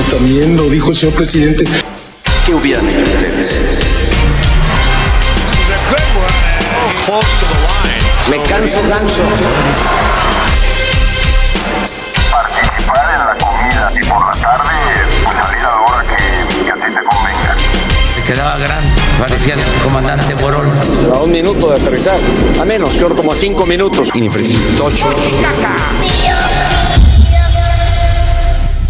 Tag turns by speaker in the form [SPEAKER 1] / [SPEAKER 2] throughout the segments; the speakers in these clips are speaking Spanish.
[SPEAKER 1] como también lo dijo el señor presidente.
[SPEAKER 2] ¿Qué hubieran hecho ustedes? Me canso ganso.
[SPEAKER 3] participar en la comida y por la tarde pues salir a la hora que, que a ti te convenga.
[SPEAKER 4] quedaba grande, parecía el comandante Borol.
[SPEAKER 2] A un minuto de aterrizar. A menos, short como a cinco minutos.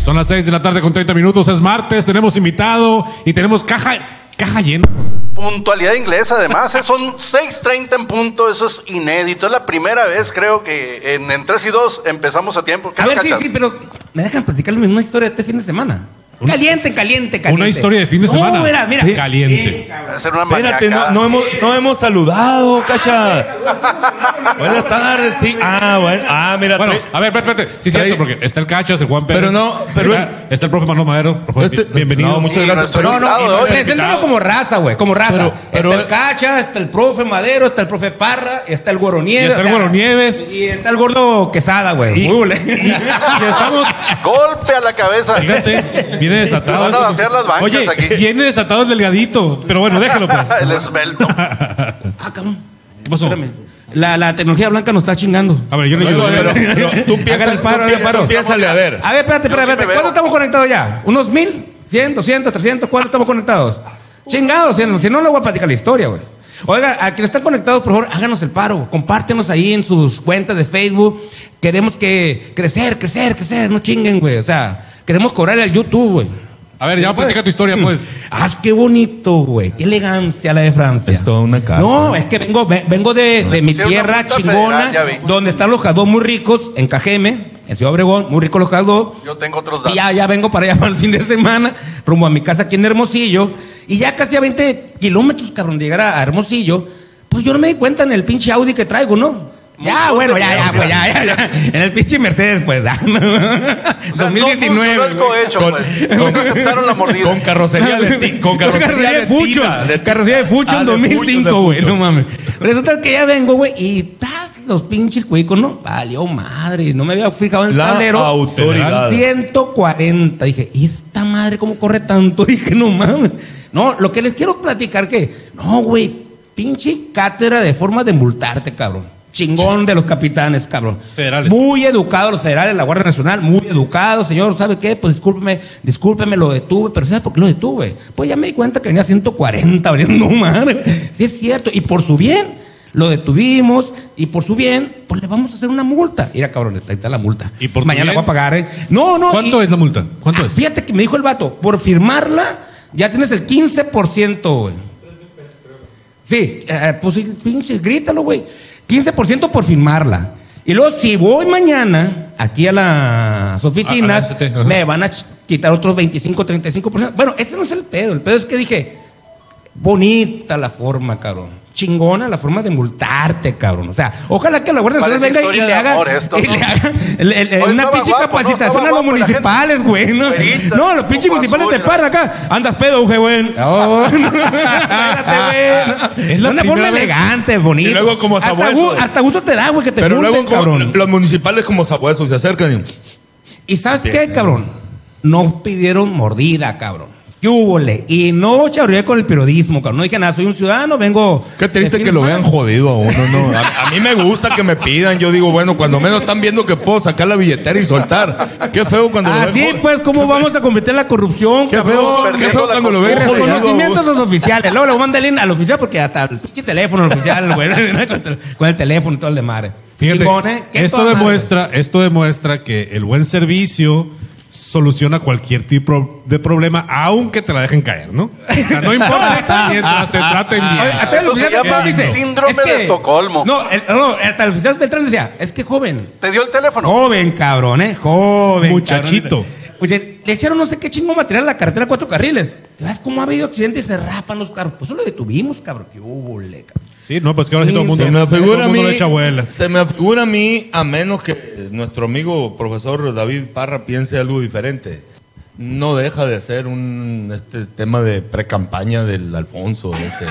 [SPEAKER 5] Son las 6 de la tarde con 30 minutos, es martes, tenemos invitado y tenemos caja, caja llena.
[SPEAKER 6] Puntualidad inglesa, además, ¿eh? son 6.30 en punto, eso es inédito. Es la primera vez, creo que en, en 3 y 2 empezamos a tiempo. ¿Qué
[SPEAKER 7] A ver, sí, sí, pero me dejan platicar la misma historia de este fin de semana. Caliente, caliente, caliente.
[SPEAKER 5] Una historia de fin de
[SPEAKER 7] No,
[SPEAKER 5] semana.
[SPEAKER 7] mira, mira.
[SPEAKER 5] Sí. Caliente.
[SPEAKER 6] Va a ser una
[SPEAKER 8] Espérate, no, no hemos, no hemos saludado, cacha. Buenas tardes, sí. Ah, bueno. Ah, mira.
[SPEAKER 5] Bueno, a ver, espérate, espérate. Sí,
[SPEAKER 8] Trae-
[SPEAKER 5] cierto, porque está el Cachas, el Juan Pérez.
[SPEAKER 8] Pero no, pero-
[SPEAKER 5] Está, está el profe Marlon Madero. Profe,
[SPEAKER 8] Este-
[SPEAKER 5] bienvenido.
[SPEAKER 8] no, muchas
[SPEAKER 6] Y
[SPEAKER 8] gracias. Pero,
[SPEAKER 7] No, no, preséntalo como raza, güey, como raza.
[SPEAKER 8] Pero- pero-
[SPEAKER 7] está el Cacha, está el profe Madero, está el profe Parra, está el Güero Nieves.
[SPEAKER 5] Y está el Güero Nieves.
[SPEAKER 7] Y está el gordo Quesada, güey.
[SPEAKER 5] Y-
[SPEAKER 7] Muy bule.
[SPEAKER 5] Y estamos.
[SPEAKER 6] Golpe a la cabeza.
[SPEAKER 5] Fíjate, viene desatado.
[SPEAKER 6] Van a vaciar las bancas
[SPEAKER 5] Oye,
[SPEAKER 6] aquí.
[SPEAKER 5] viene desatado el delgadito. Pero bueno, déjalo pues.
[SPEAKER 6] El esbelto.
[SPEAKER 7] Ah, cabrón.
[SPEAKER 5] ¿Qué pasó?
[SPEAKER 7] Espérame. La, la tecnología blanca nos está chingando.
[SPEAKER 5] A ver, yo le
[SPEAKER 8] pero- pero tú
[SPEAKER 7] Hagan el paro,
[SPEAKER 8] tú
[SPEAKER 7] el paro.
[SPEAKER 8] a ver.
[SPEAKER 7] A ver, espérate, espérate, espérate. ¿Cuánto estamos conectados ya? ¿Unos mil? ¿100, 200, 300? ¿Cuánto estamos conectados? Chingados, si no, si no, le voy a platicar la historia, güey. Oiga, a quienes están conectados, por favor, háganos el paro. Compártenos ahí en sus cuentas de Facebook. Queremos que crecer, crecer, crecer. No chinguen, güey. O sea, queremos cobrarle al YouTube, güey.
[SPEAKER 5] A ver, ya platica tu historia, pues.
[SPEAKER 7] Ah, qué bonito, güey. Qué elegancia la de Francia.
[SPEAKER 8] Es toda una carta.
[SPEAKER 7] No, es que vengo, ve- vengo de, de mi
[SPEAKER 6] Sí,
[SPEAKER 7] tierra chingona,
[SPEAKER 6] federal,
[SPEAKER 7] donde están los jadós muy ricos, en Cajeme, en Ciudad Obregón, muy ricos los jadós.
[SPEAKER 6] Yo tengo otros
[SPEAKER 7] Y
[SPEAKER 6] datos.
[SPEAKER 7] ya, ya vengo para allá para el fin de semana, rumbo a mi casa aquí en Hermosillo. Y ya casi a 20 kilómetros, cabrón, de llegar a Hermosillo. Pues yo no me di cuenta en el pinche Audi que traigo, ¿no? Ya, bueno, ya, ya, pues ya, ya, ya. En el pinche Mercedes, pues, ya.
[SPEAKER 6] O sea, no
[SPEAKER 7] 2019.
[SPEAKER 6] funcionó el
[SPEAKER 7] güey.
[SPEAKER 6] cohecho,
[SPEAKER 8] Con-
[SPEAKER 6] pues. No aceptaron la mordida.
[SPEAKER 8] Con carrocería de ti, con carrocería de
[SPEAKER 7] Fucho.
[SPEAKER 8] tira, de-
[SPEAKER 7] Carrocería de Fucho
[SPEAKER 8] Ah,
[SPEAKER 7] en
[SPEAKER 8] de Fucho,
[SPEAKER 7] 2005,
[SPEAKER 8] de
[SPEAKER 7] güey.
[SPEAKER 8] Fucho.
[SPEAKER 7] No mames. Resulta que ya vengo, güey, y ¡tas! los pinches cuicos, ¿no? Valió madre. No me había fijado en el
[SPEAKER 8] La
[SPEAKER 7] tablero.
[SPEAKER 8] autoridad.
[SPEAKER 7] 140. Dije, ¿y esta madre cómo corre tanto? Dije, no mames. No, lo que les quiero platicar que, no, güey, pinche cátedra de forma de multarte, cabrón. Chingón de los capitanes, cabrón.
[SPEAKER 5] Federales.
[SPEAKER 7] Muy educados los federales, la Guardia Nacional, muy educados, señor, ¿sabe qué? Pues discúlpeme, discúlpeme, lo detuve, pero ¿sabe por qué lo detuve? Pues ya me di cuenta que venía 140, valiendo madre. Sí es cierto, y por su bien, lo detuvimos, y por su bien, pues le vamos a hacer una multa. Mira, cabrones, ahí está la multa.
[SPEAKER 5] ¿Y por
[SPEAKER 7] Mañana
[SPEAKER 5] bien?
[SPEAKER 7] voy a pagar, ¿eh? No, no.
[SPEAKER 5] ¿Cuánto
[SPEAKER 7] y-
[SPEAKER 5] es la multa? ¿Cuánto
[SPEAKER 7] Ah,
[SPEAKER 5] es?
[SPEAKER 7] Fíjate que me dijo el vato, por firmarla, ya tienes el 15%, güey. Sí, eh, pues sí, pinche, grítalo, güey. 15% por firmarla. Y luego, si voy mañana aquí a las oficinas,
[SPEAKER 5] A- a la ST, ajá.
[SPEAKER 7] me van a quitar otros 25, 35%. Bueno, ese no es el pedo. El pedo es que dije, bonita la forma, cabrón. Chingona la forma de multarte, cabrón. O sea, ojalá que la Guardia Nacional venga y le
[SPEAKER 6] de
[SPEAKER 7] haga,
[SPEAKER 6] amor esto,
[SPEAKER 7] y
[SPEAKER 6] ¿no?
[SPEAKER 7] le haga el- el- el-
[SPEAKER 6] Hoy
[SPEAKER 7] una pinche capacitación a los municipales, güey. ¿no? Los pinches municipales
[SPEAKER 6] ¿no?
[SPEAKER 7] parra acá. Andas pedo, güey, güey. Oh, espérate, güey.
[SPEAKER 5] Es la
[SPEAKER 7] una forma elegante, bonita.
[SPEAKER 8] Y luego como
[SPEAKER 7] hasta,
[SPEAKER 8] sabueso.
[SPEAKER 7] hasta gusto te da, güey, que te
[SPEAKER 8] Pero
[SPEAKER 7] multen,
[SPEAKER 8] luego como
[SPEAKER 7] cabrón.
[SPEAKER 8] los municipales como sabuesos se acercan y...
[SPEAKER 7] ¿Y sabes qué, cabrón? No pidieron mordida, cabrón. ¿Qué húbole? Y no chauré con el periodismo, cabrón. No dije nada, soy un ciudadano, vengo.
[SPEAKER 8] Qué triste que lo vean jodido a uno, ¿no? A, a mí me gusta que me pidan. Yo digo, bueno, cuando menos están viendo que puedo sacar la billetera y soltar. Qué feo cuando lo ven
[SPEAKER 7] Así, pues, ¿cómo vamos a combatir la corrupción,
[SPEAKER 8] Qué
[SPEAKER 7] cabrón?
[SPEAKER 8] feo, qué feo cuando lo ven jodido.
[SPEAKER 7] Reconocimientos a los oficiales. Luego le manda el al oficial porque hasta el pinche teléfono al oficial, güey. con, el, el teléfono y todo el de madre.
[SPEAKER 5] Fíjate,
[SPEAKER 7] ¿eh?
[SPEAKER 5] Esto
[SPEAKER 7] toda madre.
[SPEAKER 5] demuestra, esto demuestra que el buen servicio soluciona cualquier tipo de problema, aunque te la dejen caer, ¿no? O sea, no importa mientras te traten bien.
[SPEAKER 7] Oye, hasta el
[SPEAKER 6] Esto se
[SPEAKER 7] oficial
[SPEAKER 6] llama
[SPEAKER 7] Beltrán dice,
[SPEAKER 6] síndrome
[SPEAKER 7] es que-
[SPEAKER 6] de Estocolmo.
[SPEAKER 7] No, el- no, hasta el oficial Beltrán decía, es que joven.
[SPEAKER 6] ¿Te dio el teléfono?
[SPEAKER 7] Joven, cabrón, ¿eh? Joven.
[SPEAKER 5] Muchachito.
[SPEAKER 7] cabrón. Oye, le echaron no sé qué chingo material a la carretera cuatro carriles. ¿Te ves cómo ha habido accidentes y se rapan los carros? Pues eso lo detuvimos, cabrón. ¿Qué hubo, le, cabrón?
[SPEAKER 5] Sí, no, pues que ahora sí todo el mundo,
[SPEAKER 8] Se me
[SPEAKER 5] todo el
[SPEAKER 8] figura a mí,
[SPEAKER 5] le echa abuela.
[SPEAKER 8] se me figura a mí, a menos que nuestro amigo profesor David Parra piense algo diferente. no deja de ser un este tema de pre-campaña del Alfonso ese.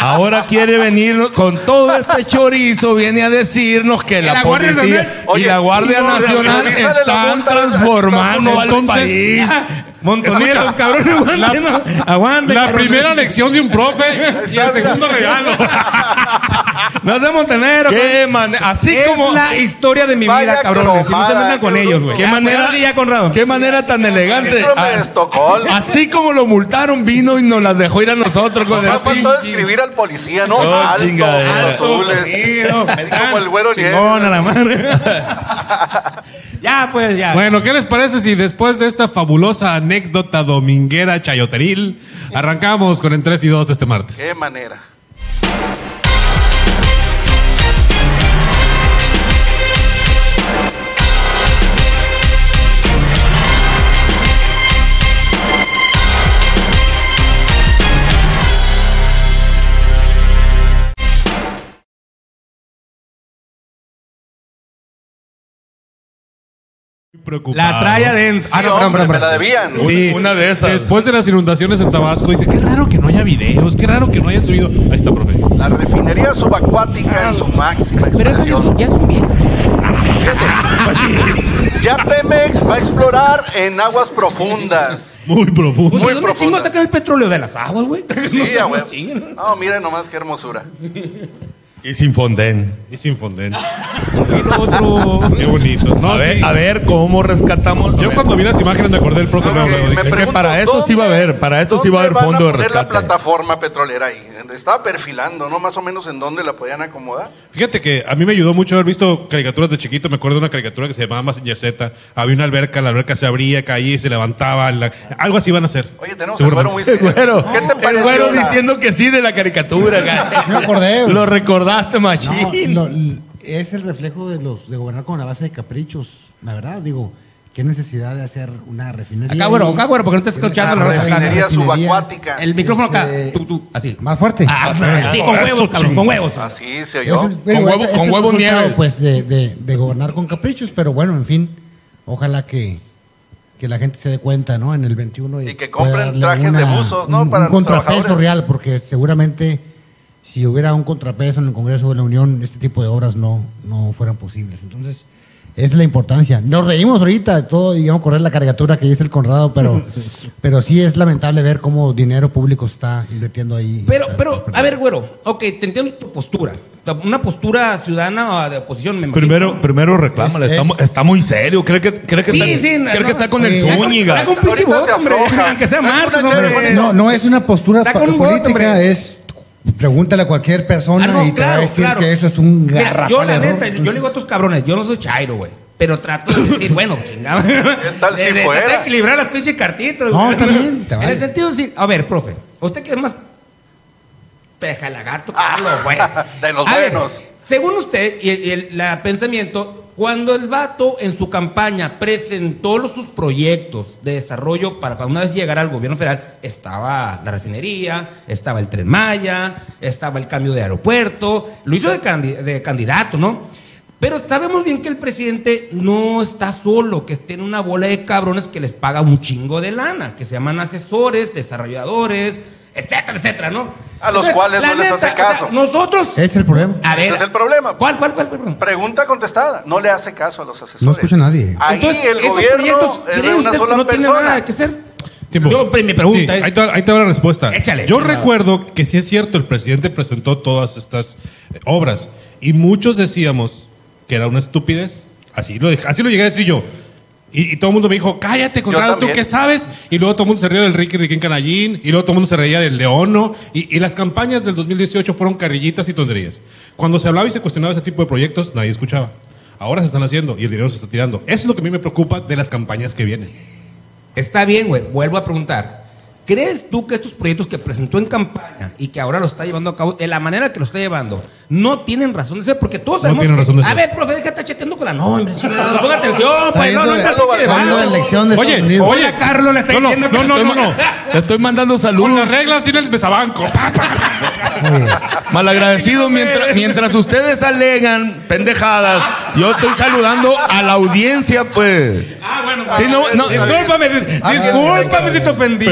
[SPEAKER 8] Ahora quiere venir con todo este chorizo, viene a decirnos que la, policía y la Guardia Nacional están transformando al país.
[SPEAKER 7] Montoneros, cabrón, aguanten,
[SPEAKER 5] La
[SPEAKER 7] cabrón.
[SPEAKER 5] primera lección de un profe y el segundo regalo.
[SPEAKER 7] No seas montonero.
[SPEAKER 8] ¿Qué manera? Así
[SPEAKER 7] es
[SPEAKER 8] como
[SPEAKER 7] la historia de mi
[SPEAKER 6] Vaya
[SPEAKER 7] vida, cabrón. Si no se metan con
[SPEAKER 6] qué
[SPEAKER 7] ellos, güey.
[SPEAKER 8] ¿Qué
[SPEAKER 7] Ya,
[SPEAKER 8] manera,
[SPEAKER 7] ya, Conrado.
[SPEAKER 8] qué manera tan elegante. Ah,
[SPEAKER 6] Estocolmo.
[SPEAKER 8] Así como lo multaron, vino y nos las dejó ir a nosotros con el
[SPEAKER 6] Me faltó escribir al policía, ¿no?
[SPEAKER 8] Oh,
[SPEAKER 6] alto,
[SPEAKER 8] chingadera.
[SPEAKER 6] azules. Así como el güero
[SPEAKER 7] Chingón a la madre. ya, pues, ya.
[SPEAKER 5] Bueno, ¿qué les parece si después de esta fabulosa anécdota dominguera chayoteril, arrancamos con en 3 y 2 este martes?
[SPEAKER 6] Qué manera.
[SPEAKER 5] Preocupado.
[SPEAKER 7] La trae adentro. Ah,
[SPEAKER 6] Sí,
[SPEAKER 7] no,
[SPEAKER 6] hombre, me la debían.
[SPEAKER 5] Sí,
[SPEAKER 8] Una de esas.
[SPEAKER 5] Después de las inundaciones en Tabasco, dice, qué raro que no haya videos, qué raro que no hayan subido. Ahí está, profe.
[SPEAKER 6] La refinería subacuática en su máxima
[SPEAKER 7] Pero eso ya
[SPEAKER 6] expresión.
[SPEAKER 7] son, ya son bien.
[SPEAKER 6] Ya Pemex va a explorar en aguas profundas.
[SPEAKER 5] Muy profundo.
[SPEAKER 6] Muy
[SPEAKER 7] ¿De dónde
[SPEAKER 6] profunda.
[SPEAKER 7] chingos sacan el petróleo de las aguas, güey?
[SPEAKER 6] Sí, huevo.
[SPEAKER 7] chinguen.
[SPEAKER 6] No, miren nomás qué hermosura.
[SPEAKER 8] Y sin fondén.
[SPEAKER 5] Y sin. Y lo otro. Qué bonito. No,
[SPEAKER 8] a, ver,
[SPEAKER 5] sí.
[SPEAKER 8] a ver cómo rescatamos.
[SPEAKER 5] Yo cuando vi las imágenes me acordé del profe.
[SPEAKER 6] No, me- me
[SPEAKER 8] que para eso sí va a
[SPEAKER 6] ¿dónde-
[SPEAKER 8] haber, para eso sí va a haber
[SPEAKER 6] van
[SPEAKER 8] fondo de
[SPEAKER 6] poner la
[SPEAKER 8] rescate?
[SPEAKER 6] plataforma petrolera ahí? Estaba perfilando, ¿no? Más o menos en dónde la podían acomodar.
[SPEAKER 5] Fíjate que a mí me ayudó mucho haber visto caricaturas de chiquito. Me acuerdo de una caricatura que se llamaba Massinger Z. Había una alberca, la alberca se abría, caía y se levantaba. la- Algo así van a hacer.
[SPEAKER 6] Oye, tenemos el güero muy
[SPEAKER 8] El güero,
[SPEAKER 6] ¿Qué te
[SPEAKER 8] el güero
[SPEAKER 6] la-
[SPEAKER 8] diciendo que sí de la caricatura. güey.
[SPEAKER 9] Me acordé.
[SPEAKER 8] Lo recordaste,
[SPEAKER 9] No,
[SPEAKER 8] machín.
[SPEAKER 9] no, l- es el reflejo de los de gobernar con la base de caprichos. La verdad, digo, qué necesidad de hacer una refinería.
[SPEAKER 7] Acá,
[SPEAKER 9] ahí?
[SPEAKER 7] acá, güero, porque no te estoy escuchando.
[SPEAKER 6] La refinería subacuática.
[SPEAKER 7] El micrófono acá.
[SPEAKER 9] Este-
[SPEAKER 7] Tú, tú, así.
[SPEAKER 9] Más fuerte.
[SPEAKER 7] Ah, sí, con huevos, cabrón, con huevos.
[SPEAKER 6] Así se oyó.
[SPEAKER 8] con
[SPEAKER 9] ese es el
[SPEAKER 8] huevo
[SPEAKER 9] resultado,
[SPEAKER 8] Nieves.
[SPEAKER 9] Pues de, de- de gobernar con caprichos, pero bueno, en fin, ojalá que, que la gente se dé cuenta, ¿no? En el 21
[SPEAKER 6] Y que
[SPEAKER 9] pueda
[SPEAKER 6] compren trajes de buzos, ¿no?
[SPEAKER 9] Un,
[SPEAKER 6] Para
[SPEAKER 9] un
[SPEAKER 6] los
[SPEAKER 9] contrapeso real, porque seguramente si hubiera un contrapeso en el Congreso de la Unión, este tipo de obras no, no fueran posibles. Entonces, es la importancia. Nos reímos ahorita de todo y vamos a correr la caricatura que dice el Conrado, pero, pero sí es lamentable ver cómo dinero público se está invirtiendo ahí.
[SPEAKER 7] Pero,
[SPEAKER 9] Está-
[SPEAKER 7] pero, a ver, güero, ok, te entiendo tu postura. Una postura ciudadana o de oposición, me imagino.
[SPEAKER 8] Primero, primero reclámale,
[SPEAKER 9] Es-
[SPEAKER 8] está,
[SPEAKER 9] es-
[SPEAKER 8] mu- está muy serio. Cree que, cree que,
[SPEAKER 7] Sí,
[SPEAKER 8] está,
[SPEAKER 7] sí, no,
[SPEAKER 8] cree que
[SPEAKER 7] no.
[SPEAKER 8] está con el
[SPEAKER 9] Oye,
[SPEAKER 8] Zúñiga.
[SPEAKER 7] Saca un pinche voto, hombre. Aunque sea Marcos, hombre.
[SPEAKER 9] No, no es una postura
[SPEAKER 7] voto,
[SPEAKER 9] política, es pregúntale a cualquier persona
[SPEAKER 7] Ah, no,
[SPEAKER 9] y te va a decir
[SPEAKER 7] claro.
[SPEAKER 9] que eso es un garrafal
[SPEAKER 7] Yo, la
[SPEAKER 9] error.
[SPEAKER 7] neta, yo le digo a estos cabrones, yo no soy chairo, güey. Pero trato de decir, bueno, chingada.
[SPEAKER 6] ¿Qué tal si
[SPEAKER 7] de, de-
[SPEAKER 6] fuera?
[SPEAKER 7] tratar de equilibrar las pinches cartitas,
[SPEAKER 9] No, está bien, te
[SPEAKER 7] En el sentido de decir, a ver, profe, usted que es más peja lagarto, Carlos, güey.
[SPEAKER 6] de los
[SPEAKER 7] A ver,
[SPEAKER 6] buenos.
[SPEAKER 7] según usted y el, y el- la pensamiento, cuando el vato en su campaña presentó sus proyectos de desarrollo para una vez llegara al gobierno federal, estaba la refinería, estaba el Tren Maya, estaba el cambio de aeropuerto, lo hizo de, candi- de candidato, ¿no? Pero sabemos bien que el presidente no está solo, que tiene una bola de cabrones que les paga un chingo de lana, que se llaman asesores, desarrolladores, etcétera, etcétera, ¿no?
[SPEAKER 6] A los cuales no les hace
[SPEAKER 7] o sea,
[SPEAKER 6] caso.
[SPEAKER 7] nosotros.
[SPEAKER 9] Ese es el problema.
[SPEAKER 7] A ver.
[SPEAKER 6] Ese es el problema.
[SPEAKER 7] ¿Cuál, cuál, cuál? cuál?
[SPEAKER 6] Pregunta contestada. No le hace caso a los asesores.
[SPEAKER 9] No escucha a nadie.
[SPEAKER 6] Ahí
[SPEAKER 7] Entonces,
[SPEAKER 6] el gobierno
[SPEAKER 7] proyectos,
[SPEAKER 6] es de
[SPEAKER 7] ¿creen
[SPEAKER 6] una
[SPEAKER 7] ustedes que
[SPEAKER 6] sola
[SPEAKER 7] no tiene
[SPEAKER 6] persona.
[SPEAKER 7] nada que hacer?
[SPEAKER 5] Tiempo.
[SPEAKER 7] Yo, mi pregunta
[SPEAKER 5] Sí,
[SPEAKER 7] es-
[SPEAKER 5] ahí, te, ahí te va la respuesta.
[SPEAKER 7] Échale,
[SPEAKER 5] Yo
[SPEAKER 7] chingado.
[SPEAKER 5] recuerdo que sí es cierto, el presidente presentó todas estas eh, obras y muchos decíamos que era una estupidez. Así lo, así lo llegué a decir yo. Y, y todo el mundo me dijo, cállate, Conrado, ¿tú qué sabes? Y luego todo el mundo se rió del Ricky Riquín Canallín, y luego todo el mundo se reía del Leono, y, y las campañas del 2018 fueron carrillitas y tonterías. Cuando se hablaba y se cuestionaba ese tipo de proyectos, nadie escuchaba. Ahora se están haciendo y el dinero se está tirando. Eso es lo que a mí me preocupa de las campañas que vienen.
[SPEAKER 7] Está bien, güey. Vuelvo a preguntar. ¿Crees tú que estos proyectos que presentó en campaña y que ahora lo está llevando a cabo, de la manera que lo está llevando, no tienen razón de ser, porque todos
[SPEAKER 5] No
[SPEAKER 7] sabemos
[SPEAKER 5] tienen
[SPEAKER 7] que-
[SPEAKER 5] razón de
[SPEAKER 7] A
[SPEAKER 5] ser.
[SPEAKER 7] ver, profe, déjate chateando con la no, hombre, chingado, ponga atención, pues, no, no,
[SPEAKER 9] Está
[SPEAKER 7] no,
[SPEAKER 9] de
[SPEAKER 5] Oye,
[SPEAKER 9] Unidos.
[SPEAKER 5] oye,
[SPEAKER 7] Carlos, le está
[SPEAKER 5] no, no,
[SPEAKER 7] diciendo
[SPEAKER 5] no,
[SPEAKER 7] que
[SPEAKER 5] no,
[SPEAKER 7] estoy
[SPEAKER 5] no, no.
[SPEAKER 8] Te estoy mandando
[SPEAKER 5] Con
[SPEAKER 8] saludos.
[SPEAKER 5] las reglas y en el besabanco.
[SPEAKER 8] Malagradecido, mientras, mientras ustedes alegan pendejadas, yo estoy saludando a la audiencia, pues.
[SPEAKER 7] Ah, bueno,
[SPEAKER 8] Sí, no, no,
[SPEAKER 7] discúlpame, discúlpame si te ofendí.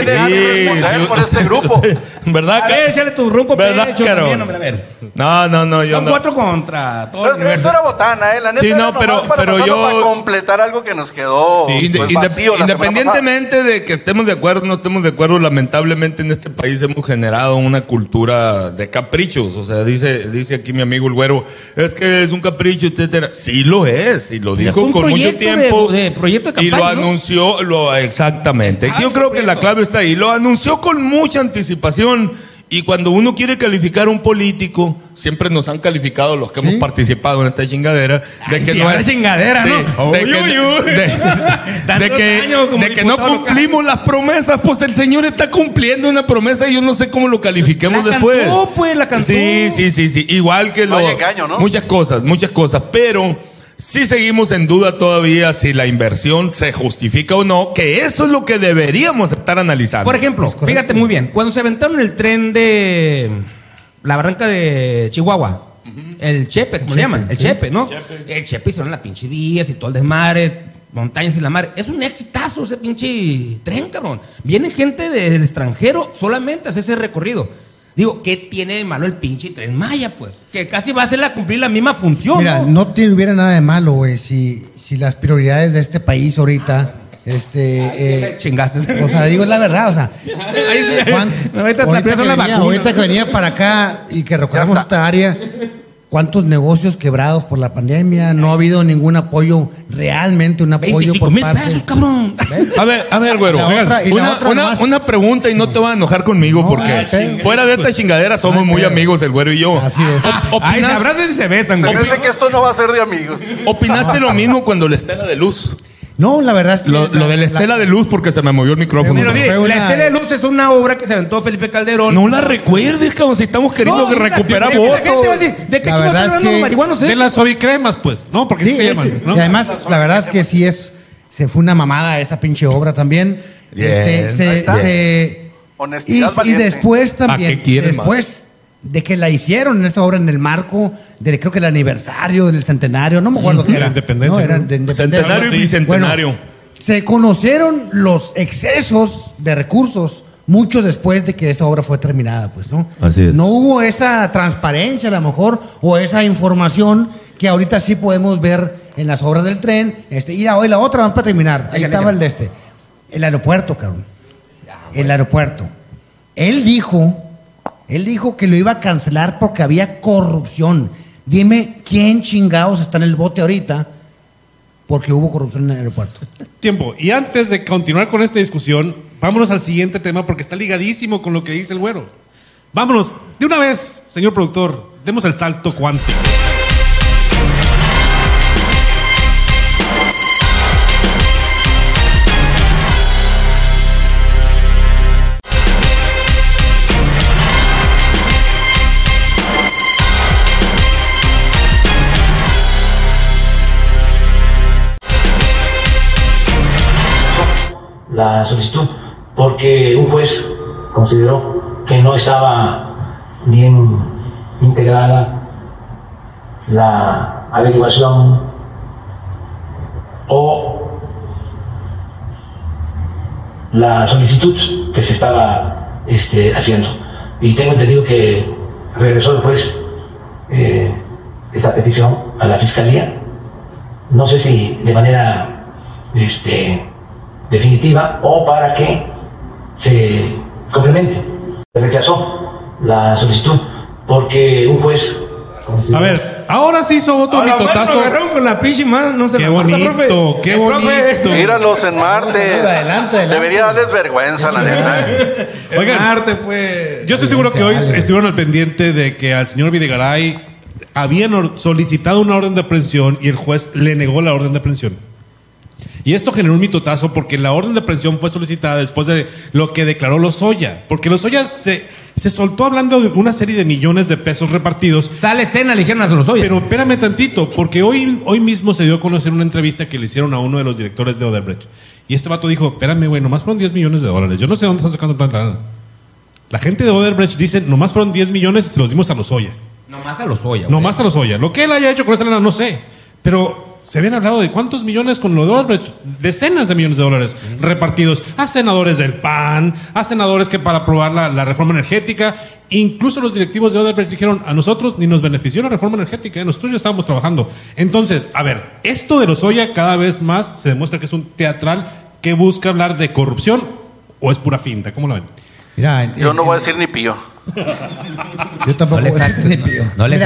[SPEAKER 6] Tiene algo que esconder por este grupo.
[SPEAKER 8] ¿Verdad?
[SPEAKER 7] A ver, échale tu ronco
[SPEAKER 8] ¿Verdad,
[SPEAKER 7] pecho
[SPEAKER 8] Caro?
[SPEAKER 7] también, hombre, a ver.
[SPEAKER 8] No, no, no, yo
[SPEAKER 7] Son
[SPEAKER 8] no.
[SPEAKER 7] cuatro contra todo el
[SPEAKER 6] Esto,
[SPEAKER 7] universo.
[SPEAKER 6] esto era botana, ¿eh? La neta
[SPEAKER 8] Sí,
[SPEAKER 6] era
[SPEAKER 8] no,
[SPEAKER 6] nomás
[SPEAKER 8] pero-
[SPEAKER 6] para
[SPEAKER 8] pero
[SPEAKER 6] pasarlo
[SPEAKER 8] yo-
[SPEAKER 6] para completar algo que nos quedó
[SPEAKER 8] Sí,
[SPEAKER 6] pues,
[SPEAKER 8] inde-
[SPEAKER 6] vacío la semana
[SPEAKER 8] independientemente de que estemos de acuerdo o no estemos de acuerdo, lamentablemente en este país hemos generado una cultura de caprichos. O sea, dice, dice aquí mi amigo el güero, es que es un capricho, etcétera. Sí lo es, y lo
[SPEAKER 7] fue
[SPEAKER 8] dijo
[SPEAKER 7] un
[SPEAKER 8] con mucho
[SPEAKER 7] proyecto de-
[SPEAKER 8] tiempo.
[SPEAKER 7] de proyecto de
[SPEAKER 8] y lo
[SPEAKER 7] campaña, ¿no?
[SPEAKER 8] anunció, lo, exactamente.
[SPEAKER 7] Está
[SPEAKER 8] Yo creo que la
[SPEAKER 7] completo.
[SPEAKER 8] clave está ahí. Lo anunció con mucha anticipación. Y cuando uno quiere calificar a un político, siempre nos han calificado los que hemos participado en esta chingadera, de que no es
[SPEAKER 7] chingadera, ¿no?
[SPEAKER 8] de que, no
[SPEAKER 7] local.
[SPEAKER 8] cumplimos las promesas, pues el señor está cumpliendo una promesa y yo no sé cómo lo califiquemos
[SPEAKER 7] La
[SPEAKER 8] después.
[SPEAKER 7] cantó, pues, la cantó.
[SPEAKER 8] Sí, sí, sí, sí. Igual que lo.
[SPEAKER 6] engaño, ¿no?
[SPEAKER 8] Muchas cosas, muchas cosas. Pero sí seguimos en duda todavía si la inversión se justifica o no, que eso es lo que deberíamos estar analizando.
[SPEAKER 7] Por ejemplo, fíjate muy bien, cuando se aventaron el tren de la barranca de Chihuahua, el Chepe, como le llaman, el Chepe, ¿no? El Chepe hicieron las pinches vías y todo el desmadre, montañas y la mar. Es un exitazo ese pinche tren, cabrón. Viene gente del extranjero solamente a hacer ese recorrido. Digo, ¿qué tiene de malo el pinche tren Maya, pues? Que casi va a hacer la, cumplir la misma función,
[SPEAKER 9] Mira,
[SPEAKER 7] ¿no?
[SPEAKER 9] no te hubiera nada de malo, güey, si, si las prioridades de este país ahorita, este, eh,
[SPEAKER 7] Chingaste.
[SPEAKER 9] o sea, digo la verdad, o sea,
[SPEAKER 7] Ahí sí,
[SPEAKER 9] Juan,
[SPEAKER 7] ahorita,
[SPEAKER 9] ahorita,
[SPEAKER 7] ahorita
[SPEAKER 9] que venía, ahorita que venía para acá y que
[SPEAKER 6] está.
[SPEAKER 9] esta área, ¿cuántos negocios quebrados por la pandemia? No ha habido ningún apoyo, realmente un apoyo
[SPEAKER 7] 25
[SPEAKER 9] por
[SPEAKER 7] mil
[SPEAKER 9] parte.
[SPEAKER 7] pesos, cabrón.
[SPEAKER 9] ¿Ves?
[SPEAKER 8] A ver, a ver, güero.
[SPEAKER 9] La otra- la
[SPEAKER 8] una, una- pregunta y no te vas a enojar conmigo
[SPEAKER 9] No,
[SPEAKER 8] porque
[SPEAKER 9] ay, chinga.
[SPEAKER 8] fuera de esta chingadera somos
[SPEAKER 9] Ay,
[SPEAKER 8] muy
[SPEAKER 9] pero-
[SPEAKER 8] amigos, el güero y yo.
[SPEAKER 9] Así es.
[SPEAKER 8] Op-
[SPEAKER 7] Ay, se abrazan y se besan,
[SPEAKER 6] hace que esto no va a ser de amigos.
[SPEAKER 8] ¿Opinaste lo mismo cuando la estela de luz?
[SPEAKER 9] No, la verdad es que.
[SPEAKER 8] Lo, lo de la estela de luz porque se me movió el micrófono.
[SPEAKER 7] Pero mire, La Estela de Luz es una obra que se aventó Felipe Calderón.
[SPEAKER 8] No la recuerdes, cabrón, si estamos queriendo
[SPEAKER 7] No,
[SPEAKER 8] recuperar
[SPEAKER 7] la a
[SPEAKER 8] votos.
[SPEAKER 7] decir, ¿De qué
[SPEAKER 9] La
[SPEAKER 7] chingados
[SPEAKER 9] verdad
[SPEAKER 7] están
[SPEAKER 9] es
[SPEAKER 7] hablando
[SPEAKER 9] que-
[SPEAKER 7] los marihuanos? eh?
[SPEAKER 5] De las suavicremas, pues, ¿no? Porque
[SPEAKER 9] Sí,
[SPEAKER 5] sí, se
[SPEAKER 9] es-
[SPEAKER 5] llaman, ¿no?
[SPEAKER 9] Y además, la verdad es que sí es. Se fue una mamada esa pinche obra también.
[SPEAKER 8] Bien,
[SPEAKER 9] Este,
[SPEAKER 8] ahí
[SPEAKER 9] se,
[SPEAKER 8] está.
[SPEAKER 9] se-
[SPEAKER 6] Honestidad
[SPEAKER 9] y, después
[SPEAKER 8] ¿A
[SPEAKER 9] también.
[SPEAKER 8] qué quieren
[SPEAKER 9] después de que la hicieron en esta obra en el marco de creo que el aniversario del centenario, no me acuerdo qué era.
[SPEAKER 5] independencia,
[SPEAKER 9] No, era de independencia.
[SPEAKER 8] Centenario y bicentenario.
[SPEAKER 9] Bueno, se conocieron los excesos de recursos mucho después de que esa obra fue terminada, pues, ¿no?
[SPEAKER 8] Así es.
[SPEAKER 9] No hubo esa transparencia a lo mejor o esa información que ahorita sí podemos ver en las obras del tren. Este, y la, y la otra, vamos para terminar. Ahí estaba el de este. El aeropuerto, cabrón. El aeropuerto. Él dijo, él dijo que lo iba a cancelar porque había corrupción. Dime quién chingados está en el bote ahorita porque hubo corrupción en el aeropuerto.
[SPEAKER 5] Tiempo. Y antes de continuar con esta discusión, vámonos al siguiente tema porque está ligadísimo con lo que dice el güero. Vámonos, de una vez, señor productor, demos el salto cuántico.
[SPEAKER 10] La solicitud porque un juez consideró que no estaba bien integrada la averiguación o la solicitud que se estaba este, haciendo. Y tengo entendido que regresó el juez eh, esa petición a la fiscalía. No sé si de manera este, definitiva o para que se complemente. Rechazó la solicitud porque un juez.
[SPEAKER 5] A ver, ahora se hizo otro
[SPEAKER 7] Ahora,
[SPEAKER 5] mitotazo.
[SPEAKER 7] bueno, con la no se
[SPEAKER 5] Qué bonito,
[SPEAKER 7] profe.
[SPEAKER 5] qué bonito.
[SPEAKER 6] Míralos en martes.
[SPEAKER 9] Adelante, adelante.
[SPEAKER 6] Debería darles vergüenza, la neta.
[SPEAKER 7] El
[SPEAKER 5] Oigan,
[SPEAKER 7] Marte, pues.
[SPEAKER 5] Yo estoy seguro que hoy estuvieron al pendiente de que al señor Videgaray habían solicitado una orden de aprehensión y el juez le negó la orden de aprehensión. Y esto generó un mitotazo porque la orden de aprehensión fue solicitada después de lo que declaró Lozoya. Porque Lozoya se, Se soltó hablando de una serie de millones de pesos repartidos.
[SPEAKER 7] Sale cena, le dijeron a los
[SPEAKER 5] Pero espérame tantito, porque hoy, hoy mismo se dio a conocer una entrevista que le hicieron a uno de los directores de Odebrecht. Y este vato dijo, espérame, güey, nomás fueron 10 millones de dólares. Yo no sé dónde están sacando tanta lana. La gente de Odebrecht dice, nomás fueron 10 millones y se los dimos a los Oya.
[SPEAKER 7] Nomás a los Oya.
[SPEAKER 5] Nomás a los Oya. Lo que él haya hecho con esa lana, no sé. Pero se habían hablado de cuántos millones con lo de Odebrecht. Decenas de millones de dólares repartidos a senadores del PAN, a senadores que para aprobar la, la reforma energética. Incluso los directivos de Odebrecht dijeron, a nosotros ni nos benefició la reforma energética, ¿eh? nosotros ya estábamos trabajando. Entonces, a ver, esto de los Oya cada vez más se demuestra que es un teatral que busca hablar de corrupción o es pura finta. ¿Cómo lo ven?
[SPEAKER 9] Mira,
[SPEAKER 6] Yo no voy a decir ni pío.
[SPEAKER 9] Yo tampoco.
[SPEAKER 7] No le saque de pío. No le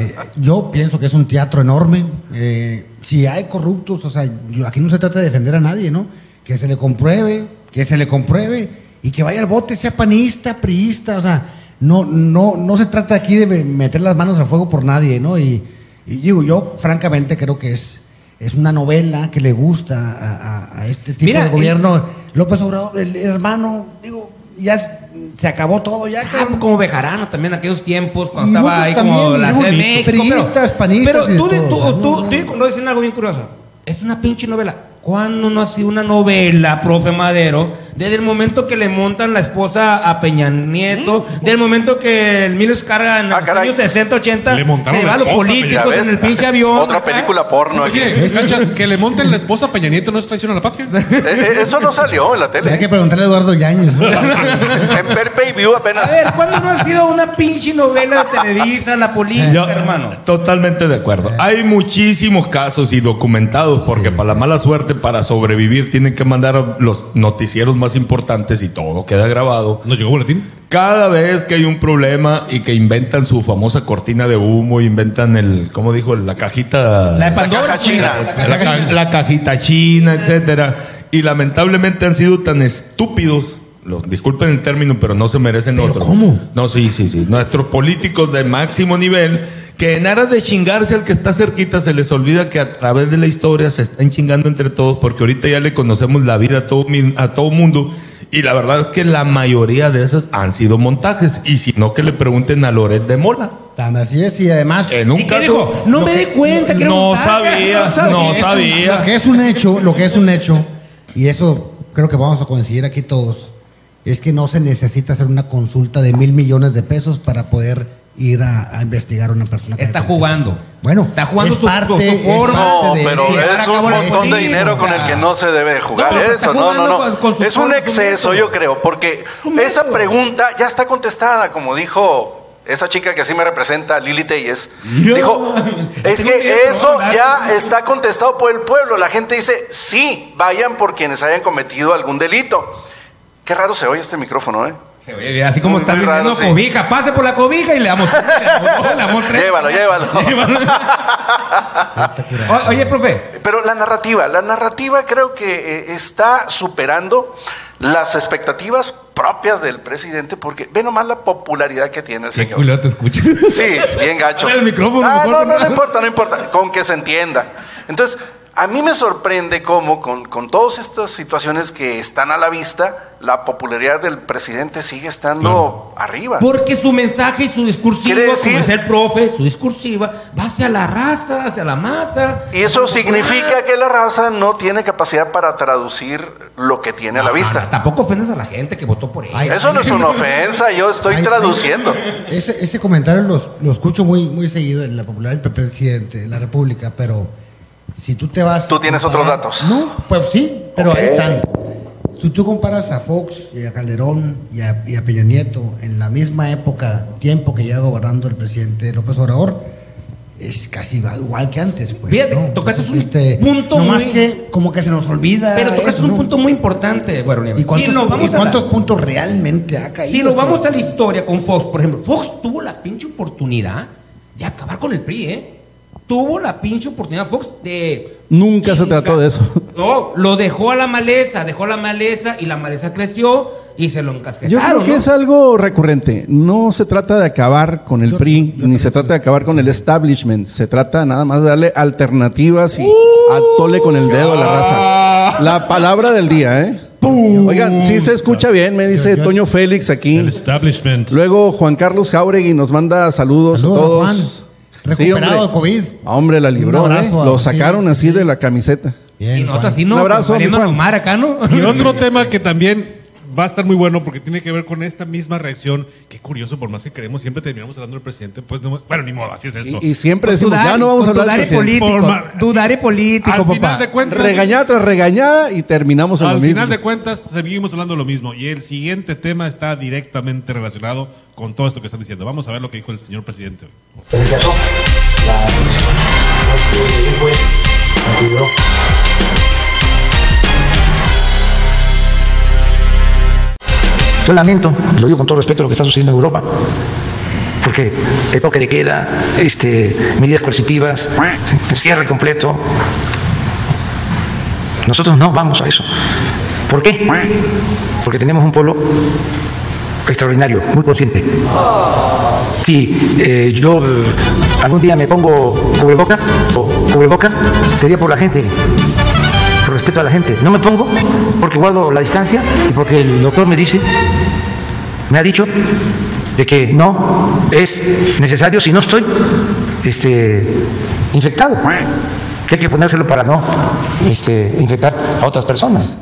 [SPEAKER 9] eh, yo pienso que es un teatro enorme. Eh, si hay corruptos, o sea, yo- aquí no se trata de defender a nadie, ¿no? Que se le compruebe, que se le compruebe y que vaya al bote, sea panista, priista, o sea, no, no, no se trata aquí de meter las manos al fuego por nadie, ¿no? Y, y digo, yo francamente creo que es, es una novela que le gusta a, a- a este tipo
[SPEAKER 7] Mira,
[SPEAKER 9] de gobierno. López Obrador, el, el hermano, digo, ya se acabó todo, ya
[SPEAKER 7] Ah, como Bejarano también aquellos tiempos, cuando
[SPEAKER 9] Y
[SPEAKER 7] estaba ahí como la de. México. pero-
[SPEAKER 9] Priistas, panistas
[SPEAKER 7] Pero
[SPEAKER 9] y de
[SPEAKER 7] tú, de-
[SPEAKER 9] todo,
[SPEAKER 7] tú, tú,
[SPEAKER 9] no,
[SPEAKER 7] tú cuando dicen algo bien curioso, es una pinche novela. ¿Cuándo no ha sido una novela, profe Madero? Desde el momento que le montan la esposa a Peña Nieto, del momento que el Milos carga en
[SPEAKER 6] Ah,
[SPEAKER 7] los
[SPEAKER 6] caray.
[SPEAKER 7] años 60, 80,
[SPEAKER 5] Le montaron
[SPEAKER 7] se va a los políticos
[SPEAKER 6] ¿Ya
[SPEAKER 7] en el pinche avión.
[SPEAKER 6] Otra
[SPEAKER 7] acá.
[SPEAKER 6] película porno.
[SPEAKER 5] Oye, que le monten la esposa a Peña Nieto no es traición a la patria.
[SPEAKER 6] Eh, eh, Eso no salió en la
[SPEAKER 9] Hay
[SPEAKER 6] tele.
[SPEAKER 9] que preguntarle a Eduardo Yáñez. ¿no?
[SPEAKER 6] En Per View apenas.
[SPEAKER 7] A ver, ¿cuándo no ha sido una pinche novela de Televisa, la política,
[SPEAKER 8] Yo-
[SPEAKER 7] hermano?
[SPEAKER 8] Totalmente de acuerdo. Hay muchísimos casos y documentados porque para la mala suerte, para sobrevivir, tienen que mandar los noticieros más importantes y todo queda grabado.
[SPEAKER 5] ¿Nos llegó boletín?
[SPEAKER 8] Cada vez que hay un problema y que inventan su famosa cortina de humo, inventan el, ¿cómo dijo? La cajita.
[SPEAKER 7] La de Pandora.
[SPEAKER 6] caja china.
[SPEAKER 8] la, ca- la cajita china, etcétera. Y lamentablemente han sido tan estúpidos. lo- disculpen el término, pero no se merecen
[SPEAKER 9] ¿Pero
[SPEAKER 8] otro.
[SPEAKER 9] cómo?
[SPEAKER 8] No, sí, sí, sí. Nuestros políticos de máximo nivel, que en aras de chingarse al que está cerquita, se les olvida que a través de la historia se están chingando entre todos, porque ahorita ya le conocemos la vida a todo, a todo mundo. Y la verdad es que la mayoría de esas han sido montajes. Y si no, que le pregunten a Loret de Mola.
[SPEAKER 9] Tan así es, y además.
[SPEAKER 8] En un
[SPEAKER 7] ¿Y qué
[SPEAKER 8] caso.
[SPEAKER 7] dijo? No me di cuenta que
[SPEAKER 8] no sabía,
[SPEAKER 7] sabía.
[SPEAKER 8] no
[SPEAKER 9] es un-
[SPEAKER 8] sabía.
[SPEAKER 9] Lo que es un hecho, lo que es un hecho, y eso creo que vamos a coincidir aquí todos, es que no se necesita hacer una consulta de mil millones de pesos para poder ir a, a investigar a una persona. que
[SPEAKER 7] Está jugando.
[SPEAKER 9] Bueno,
[SPEAKER 7] Está jugando
[SPEAKER 9] es
[SPEAKER 7] su-
[SPEAKER 9] parte,
[SPEAKER 7] su- forma.
[SPEAKER 9] parte
[SPEAKER 6] No, pero es un montón de dinero con el que no se debe jugar
[SPEAKER 7] No,
[SPEAKER 6] eso. No, no, no.
[SPEAKER 7] con- con su
[SPEAKER 6] es un exceso, yo creo, porque esa pregunta ya está contestada, como dijo esa chica que así me representa, Lili Telles. Dijo, es que
[SPEAKER 7] miedo,
[SPEAKER 6] eso ya está contestado por el pueblo. La gente dice, sí, vayan por quienes hayan cometido algún delito. Qué raro se oye este micrófono, ¿eh?
[SPEAKER 7] Se oye así como
[SPEAKER 6] Muy
[SPEAKER 7] están
[SPEAKER 6] raro,
[SPEAKER 7] vendiendo
[SPEAKER 6] sí.
[SPEAKER 7] cobija. Pase por la cobija y le damos. le damos- tres.
[SPEAKER 6] Llévalo, llévalo.
[SPEAKER 7] O- Oye, profe.
[SPEAKER 6] Pero la narrativa, la narrativa creo que eh, está superando las expectativas propias del presidente porque ve nomás la popularidad que tiene el
[SPEAKER 7] Qué
[SPEAKER 6] señor.
[SPEAKER 7] culero te escucho.
[SPEAKER 6] Sí, bien gacho.
[SPEAKER 7] El micrófono,
[SPEAKER 6] Ah,
[SPEAKER 7] mejor,
[SPEAKER 6] no, no, no importa, no importa, con que se entienda. Entonces, a mí me sorprende cómo con, con todas estas situaciones que están a la vista, la popularidad del presidente sigue estando arriba.
[SPEAKER 7] Porque su mensaje y su discursiva, como es el profe, su discursiva, va hacia la raza, hacia la masa.
[SPEAKER 6] Y eso significa que la raza no tiene capacidad para traducir lo que tiene a la vista.
[SPEAKER 7] Tampoco ofendes a la gente que votó por él.
[SPEAKER 9] Ay,
[SPEAKER 6] Eso no es una ofensa, yo estoy
[SPEAKER 9] Ay,
[SPEAKER 6] traduciendo.
[SPEAKER 9] Ese, ese comentario los- lo escucho muy, muy seguido en la popularidad del presidente de la República, pero si tú te vas.
[SPEAKER 6] Tú tienes otros datos.
[SPEAKER 9] No, pues sí, pero ahí están. Si tú comparas a Fox y a Calderón y a, y a Peña Nieto en la misma época, tiempo que lleva gobernando el presidente López Obrador, es casi igual que antes. Pues,
[SPEAKER 7] Fíjate,
[SPEAKER 9] ¿no?
[SPEAKER 7] tocaste
[SPEAKER 9] Entonces,
[SPEAKER 7] un punto
[SPEAKER 9] No más
[SPEAKER 7] muy-
[SPEAKER 9] que como que se nos olvida.
[SPEAKER 7] Pero tocaste
[SPEAKER 9] eso,
[SPEAKER 7] un
[SPEAKER 9] ¿no?
[SPEAKER 7] punto muy importante, Nieves.
[SPEAKER 9] ¿Y cuántos,
[SPEAKER 7] Si nos vamos
[SPEAKER 9] y
[SPEAKER 7] a la-
[SPEAKER 9] cuántos puntos realmente ha caído?
[SPEAKER 7] Si nos
[SPEAKER 9] este-
[SPEAKER 7] vamos a la historia con Fox, por ejemplo, Fox tuvo la pinche oportunidad de acabar con el PRI, ¿eh? Tuvo la pinche oportunidad Fox de...
[SPEAKER 11] Nunca se trató de eso.
[SPEAKER 7] No, lo dejó a la maleza, dejó la maleza y la maleza creció y se lo encasquetaron.
[SPEAKER 11] Yo creo que
[SPEAKER 7] ¿no?
[SPEAKER 11] es algo recurrente. No se trata de acabar con el
[SPEAKER 9] Yo-
[SPEAKER 11] PRI,
[SPEAKER 9] yo
[SPEAKER 11] ni se trata de acabar con el establishment. Se trata nada más de darle alternativas y
[SPEAKER 7] Uh.
[SPEAKER 11] atole con el dedo a la raza. La palabra del día, ¿eh? Oigan, sí se escucha bien, me dice Toño Félix aquí.
[SPEAKER 5] El establishment.
[SPEAKER 11] Luego Juan Carlos Jauregui nos manda saludos,
[SPEAKER 9] Saludos,
[SPEAKER 11] a todos.
[SPEAKER 9] Juan. Recuperado de COVID.
[SPEAKER 11] Hombre, la libró,
[SPEAKER 9] Un abrazo
[SPEAKER 11] ¿eh? Lo sacaron
[SPEAKER 9] sí,
[SPEAKER 11] así
[SPEAKER 9] sí.
[SPEAKER 11] de la camiseta.
[SPEAKER 9] Bien,
[SPEAKER 7] Y nosotros así, ¿no?
[SPEAKER 11] Un abrazo, mi
[SPEAKER 7] nomar acá, ¿no?
[SPEAKER 5] Y otro tema que también va a estar muy bueno porque tiene que ver con esta misma reacción. Qué curioso, por más que queremos, siempre terminamos hablando del presidente. Pues no, bueno, ni modo, así es esto.
[SPEAKER 11] Y, y siempre
[SPEAKER 7] Con
[SPEAKER 11] decimos, ya no vamos a hablar del
[SPEAKER 7] dudar y
[SPEAKER 11] presidente.
[SPEAKER 7] político.
[SPEAKER 5] Por ma-
[SPEAKER 7] Dudar y político,
[SPEAKER 5] Al
[SPEAKER 7] papá.
[SPEAKER 5] final de cuentas,
[SPEAKER 11] Regañada tras regañada y terminamos en
[SPEAKER 5] al
[SPEAKER 11] lo mismo.
[SPEAKER 5] final de cuentas seguimos hablando de lo mismo. Y el siguiente tema está directamente relacionado con todo esto que están diciendo. Vamos a ver lo que dijo el señor presidente. hoy.
[SPEAKER 10] Rechazó la
[SPEAKER 4] Yo lamento, lo digo con todo respeto, lo que está sucediendo en Europa, porque el toque de queda, este, medidas coercitivas, cierre completo. Nosotros no vamos a eso. ¿Por qué? Porque tenemos un pueblo extraordinario, muy consciente. Si eh, yo eh, algún día me pongo cubreboca o cubreboca, sería por la gente, respeto a la gente. No me pongo porque guardo la distancia y porque el doctor me dice, me ha dicho de que no es necesario si no estoy este, infectado. Que hay que ponérselo para no este, infectar a otras personas.